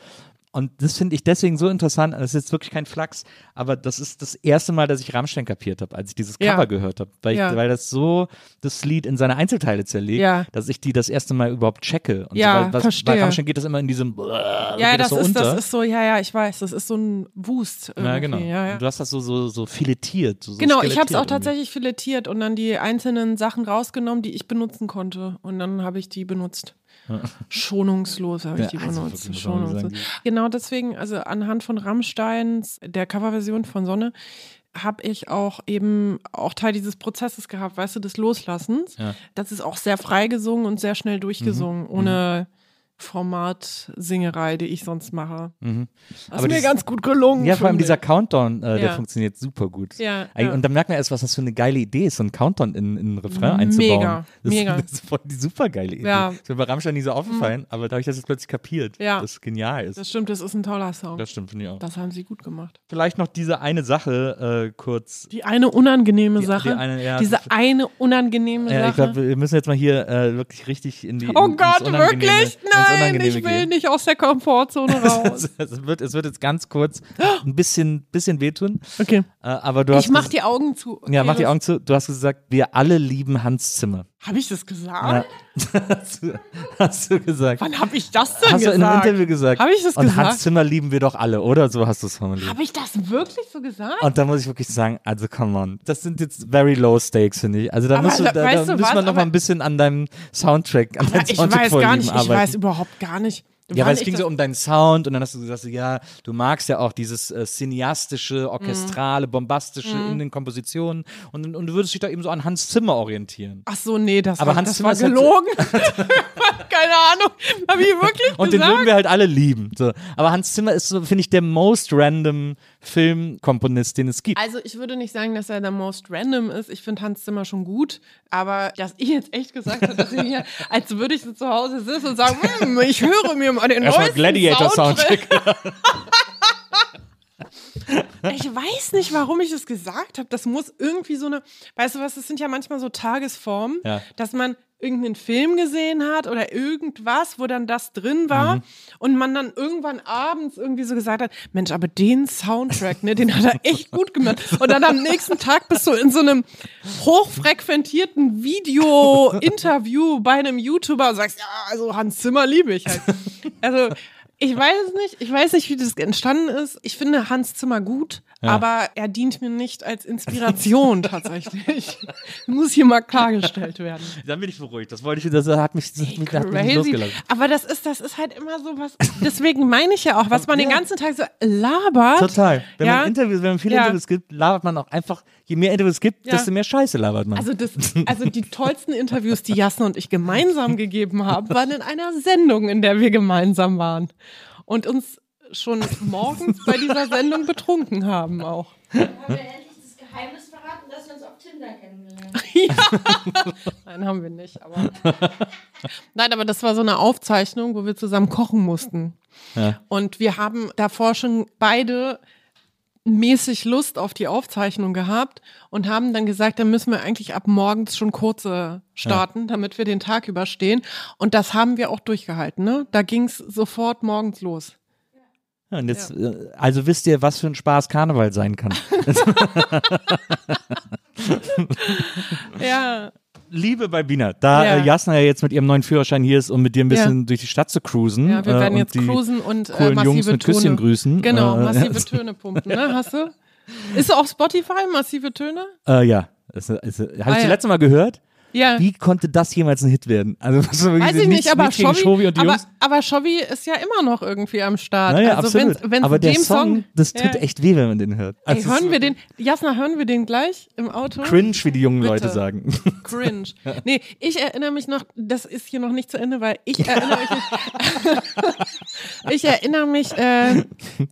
Und das finde ich deswegen so interessant. Das ist jetzt wirklich kein Flachs, aber das ist das erste Mal, dass ich Rammstein kapiert habe, als ich dieses Ja. Cover gehört habe. Weil, Ja. weil das so das Lied in seine Einzelteile zerlegt, Ja. dass ich die das erste Mal überhaupt checke. Und Ja, so, weil, was. Bei Rammstein geht das immer in diesem Ja, das, so ist, unter. das ist so, ja, ja, ich weiß, das ist so ein Wust. Irgendwie. ja, genau. Ja, ja. Und du hast das so, so, so filetiert. So, Genau, ich habe es auch irgendwie. tatsächlich filetiert und dann die einzelnen Sachen rausgenommen, die ich benutzen konnte. Und dann habe ich die benutzt. Schonungslos habe ich die also benutzt. man Schonungslos. Genau deswegen, also anhand von Rammsteins, der Coverversion von Sonne, habe ich auch eben auch Teil dieses Prozesses gehabt, weißt du, des Loslassens. Ja. Das ist auch sehr frei gesungen und sehr schnell durchgesungen, Mhm. ohne Formatsingerei, die ich sonst mache. Mhm. Das Aber ist mir dieses- ganz gut gelungen. Ja, vor allem dieser. Countdown, äh, der Ja. funktioniert super gut. Ja, ja. Und dann merkt man erst, was das für eine geile Idee ist, so einen Countdown in, in einen Refrain einzubauen. Mega, das, mega. Das ist voll die super geile Idee. Ja. Mhm. Das ist mir bei Rammstein nie so aufgefallen, aber da habe ich das jetzt plötzlich kapiert, Ja. dass es genial ist. Das stimmt, das ist ein toller Song. Das stimmt, finde ich auch. Das haben sie gut gemacht. Vielleicht noch diese eine Sache äh, kurz. Die eine unangenehme Die- Sache. die eine, ja, diese das- eine unangenehme Ja, ich Sache. glaube, wir müssen jetzt mal hier äh, wirklich richtig in die. oh in, Gott, wirklich? Nein, Unangenehme ich will gehen. nicht aus der Komfortzone raus. es, wird, es wird jetzt ganz kurz ein bisschen, bisschen wehtun. Okay. Äh, aber du hast Ich mach die Augen zu. Okay, Ja, mach die Augen zu. Du hast gesagt, wir alle lieben Hans Zimmer. Hab ich das gesagt? Hast, du, hast du gesagt. Wann hab ich das denn Hast du gesagt? in einem Interview gesagt. Hab ich das Und gesagt? Hans Zimmer lieben wir doch alle, oder? So hast du es formuliert. Hab ich das wirklich so gesagt? Und da muss ich wirklich sagen, also come on. Das sind jetzt very low stakes, finde ich. Also da, Aber musst du, da- da, du müssen wir noch mal Aber- ein bisschen an deinem Soundtrack, an deinem ich Soundtrack weiß gar nicht, ich weiß überhaupt gar nicht. Ja, weil es ging so um deinen Sound und dann hast du gesagt, ja, du magst ja auch dieses äh, cineastische, orchestrale, bombastische Mhm. in den Kompositionen und, und du würdest dich da eben so an Hans Zimmer orientieren. Ach so, nee, das Aber war, Hans das Zimmer war ist halt- gelogen. Keine Ahnung. Hab ich wirklich Und den gesagt? würden wir halt alle lieben. So. Aber Hans Zimmer ist so, finde ich, der most random Filmkomponist, den es gibt. Also ich würde nicht sagen, dass er der most random ist. Ich finde Hans Zimmer schon gut, aber dass ich jetzt echt gesagt habe, dass ich hier, als würde ich so zu Hause sitzen und sagen, "Hm, ich höre mir mal den Erstmal neuesten Gladiator Soundtrack. Soundtrack. Ich weiß nicht, warum ich das gesagt habe. Das muss irgendwie so eine, weißt du was, das sind ja manchmal so Tagesformen, Ja. dass man irgendeinen Film gesehen hat oder irgendwas, wo dann das drin war Mhm. und man dann irgendwann abends irgendwie so gesagt hat, Mensch, aber den Soundtrack, ne, den hat er echt gut gemacht. Und dann am nächsten Tag bist du in so einem hochfrequentierten Video-Interview bei einem YouTuber und sagst, ja, also Hans Zimmer liebe ich halt. Also ich weiß es nicht. Ich weiß nicht, wie das entstanden ist. Ich finde Hans Zimmer gut, aber er dient mir nicht als Inspiration tatsächlich. Muss hier mal klargestellt werden. Dann bin ich beruhigt. Das wollte ich, das hat mich, das hat mich, hat mich losgelassen. Aber das ist, das ist halt immer so was. Deswegen meine ich ja auch, was man den ganzen Tag so labert. Total. Wenn Ja. man Interviews, wenn man viele Ja. Interviews gibt, labert man auch einfach, je mehr Interviews gibt, Ja. desto mehr Scheiße labert man. Also, das, also die tollsten Interviews, die Jasna und ich gemeinsam gegeben haben, waren in einer Sendung, in der wir gemeinsam waren. Und uns schon morgens bei dieser Sendung betrunken haben auch. Haben wir endlich das Geheimnis verraten, dass wir uns auf Tinder kennengelernt haben? Nein, haben wir nicht. Aber Nein, aber das war so eine Aufzeichnung, wo wir zusammen kochen mussten. Ja. Und wir haben davor schon beide mäßig Lust auf die Aufzeichnung gehabt und haben dann gesagt, dann müssen wir eigentlich ab morgens schon kurze starten, damit wir den Tag überstehen. Und das haben wir auch durchgehalten. Ne? Da ging es sofort morgens los. Ja, und jetzt, äh, also wisst ihr, was für ein Spaß Karneval sein kann. Ja, Liebe bei Bina, da Ja. äh, Jasna ja jetzt mit ihrem neuen Führerschein hier ist, um mit dir ein bisschen durch die Stadt zu cruisen. ja wir äh, werden und jetzt cruisen und äh, massive Jungs mit Töne. Küsschen grüßen. Genau, Äh, massive ja. Töne pumpen, ne? Hast du? Ist auf Spotify massive Töne? Äh, ja. Habe ich Ah, das ja. letzte Mal gehört? Ja. Wie konnte das jemals ein Hit werden? Also, was Weiß ich nicht, aber die aber, aber Shovi ist ja immer noch irgendwie am Start. Naja, also absolut. wenn's, wenn's aber der dem Song, das tut Ja. echt weh, wenn man den hört. Ey, Also, hören es wir den, Jasna, hören wir den gleich im Auto? Cringe, wie die jungen Bitte. Leute sagen. Cringe. Nee, ich erinnere mich noch, das ist hier noch nicht zu Ende, weil ich erinnere mich, ich erinnere mich äh,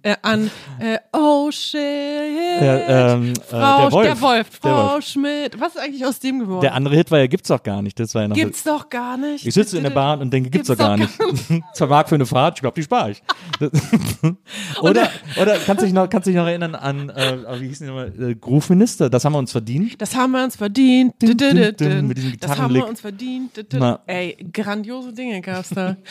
äh, an äh, Oh shit, Der, ähm, äh, Frau, der Wolf. der Wolf, Der Frau Wolf. Schmidt. Was ist eigentlich aus dem geworden? Der andere Hit war ja, gibt's doch gar nicht. Das war ja noch Gibt's doch gar nicht. Ich sitze in der Bahn und denke, gibt's, Gibt's doch gar doch nicht. Zwei Mark für eine Fahrt, ich glaube, die spare ich. oder, oder kannst du dich noch, kannst dich noch erinnern an, äh, wie hieß die nochmal, äh, Groove Minister? Das haben wir uns verdient. Das haben wir uns verdient. Dun, dun, dun. mit diesem Das haben Gitarrenlick. wir uns verdient. Ey, grandiose Dinge gab's da.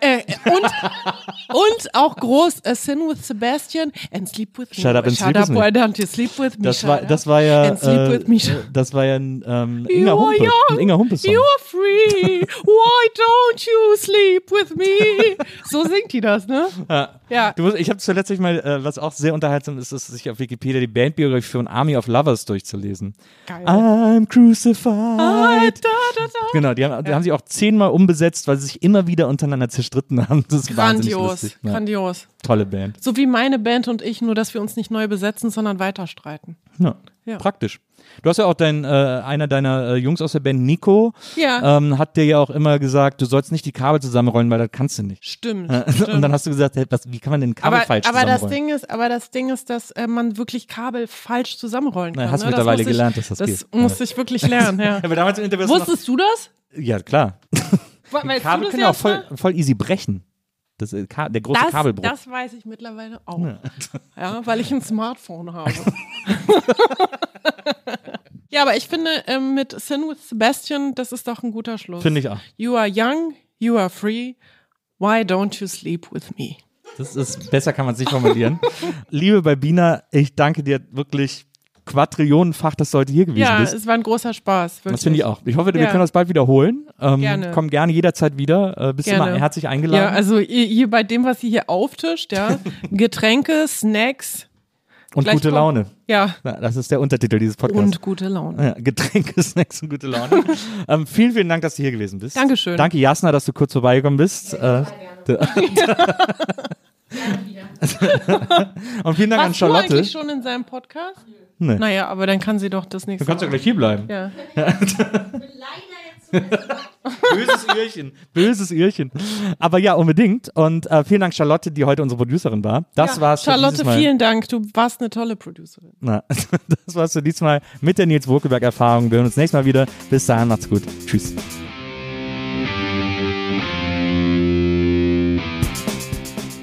Äh, und, und auch groß äh, Sin with Sebastian and Sleep with me. Shut up and sleep with me. why don't you sleep with me? Das Shut war, up das war ja, äh, with me. das war ja ein ähm, Inga Humpe, ein Inga Humpe Song. You are free. Why don't you sleep with me? So singt die das, ne? Ja. Ja. Du musst, ich habe zuletzt mal, äh, was auch sehr unterhaltsam ist, ist, sich auf Wikipedia die Bandbiografie von Army of Lovers durchzulesen. Geil. I'm crucified. Ah, da, da, da. Genau, die haben, die haben sich auch zehnmal umbesetzt, weil sie sich immer wieder untereinander zerstritten haben. Das ist Grandios, lustig. Grandios. tolle Band. So wie meine Band und ich, nur dass wir uns nicht neu besetzen, sondern weiter streiten. Ja, Ja. Praktisch. Du hast ja auch dein, äh, einer deiner äh, Jungs aus der Band, Nico, Ja. ähm, hat dir ja auch immer gesagt, du sollst nicht die Kabel zusammenrollen, weil das kannst du nicht. Stimmt. Äh, stimmt. Und dann hast du gesagt, hey, was, wie kann man denn Kabel aber, falsch aber das zusammenrollen? Ding ist, aber das Ding ist, dass äh, man wirklich Kabel falsch zusammenrollen Na, kann. hast du ne? mittlerweile ich- gelernt, dass das Das geht. musste ich wirklich lernen, ja. aber damals im Interview hast Wusstest du das? Ja, klar. Weißt Kabel können ja auch voll, voll easy brechen. Das, der große das, Kabelbruch. das weiß ich mittlerweile auch. Ja, weil ich ein Smartphone habe. ja, aber ich finde, ähm, mit Sin with Sebastian, das ist doch ein guter Schluss. Finde ich auch. You are young, you are free. Why don't you sleep with me? Das ist, besser kann man es nicht formulieren. Liebe Balbina, ich danke dir wirklich quadrillionenfach, dass du heute hier gewesen Ja, bist. es war ein großer Spaß. Wirklich. Das finde ich auch. Ich hoffe, wir Ja. können das bald wiederholen. Ähm, Gerne. Komm gerne jederzeit wieder. Äh, bist Gerne. immer herzlich eingeladen. Ja, also ihr bei dem, was ihr hier auftischt, ja, Getränke, Snacks, und gute kommt- Laune. ja, Ja, das ist der Untertitel dieses Podcasts. und gute Laune. ja, Getränke, Snacks und gute Laune. ähm, vielen, vielen Dank, dass du hier gewesen bist. Dankeschön. Danke, Jasna, dass du kurz vorbeigekommen bist. Äh, und vielen Dank an Warst du Charlotte. eigentlich schon in seinem Podcast? Nee. Naja, aber dann kann sie doch das nächste Du kannst ja Mal. gleich hier bleiben. Ja. Mal. Böses Öhrchen. Böses Öhrchen. Aber ja, unbedingt. Und äh, vielen Dank, Charlotte, die heute unsere Producerin war. Das ja. war's für Charlotte, dieses Mal. vielen Dank. Du warst eine tolle Producerin. Na, das war's für dieses Mal mit der Nils Wokelberg-Erfahrung. Wir hören uns nächstes Mal wieder. Bis dahin, macht's gut. Tschüss.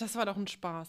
das war doch ein Spaß.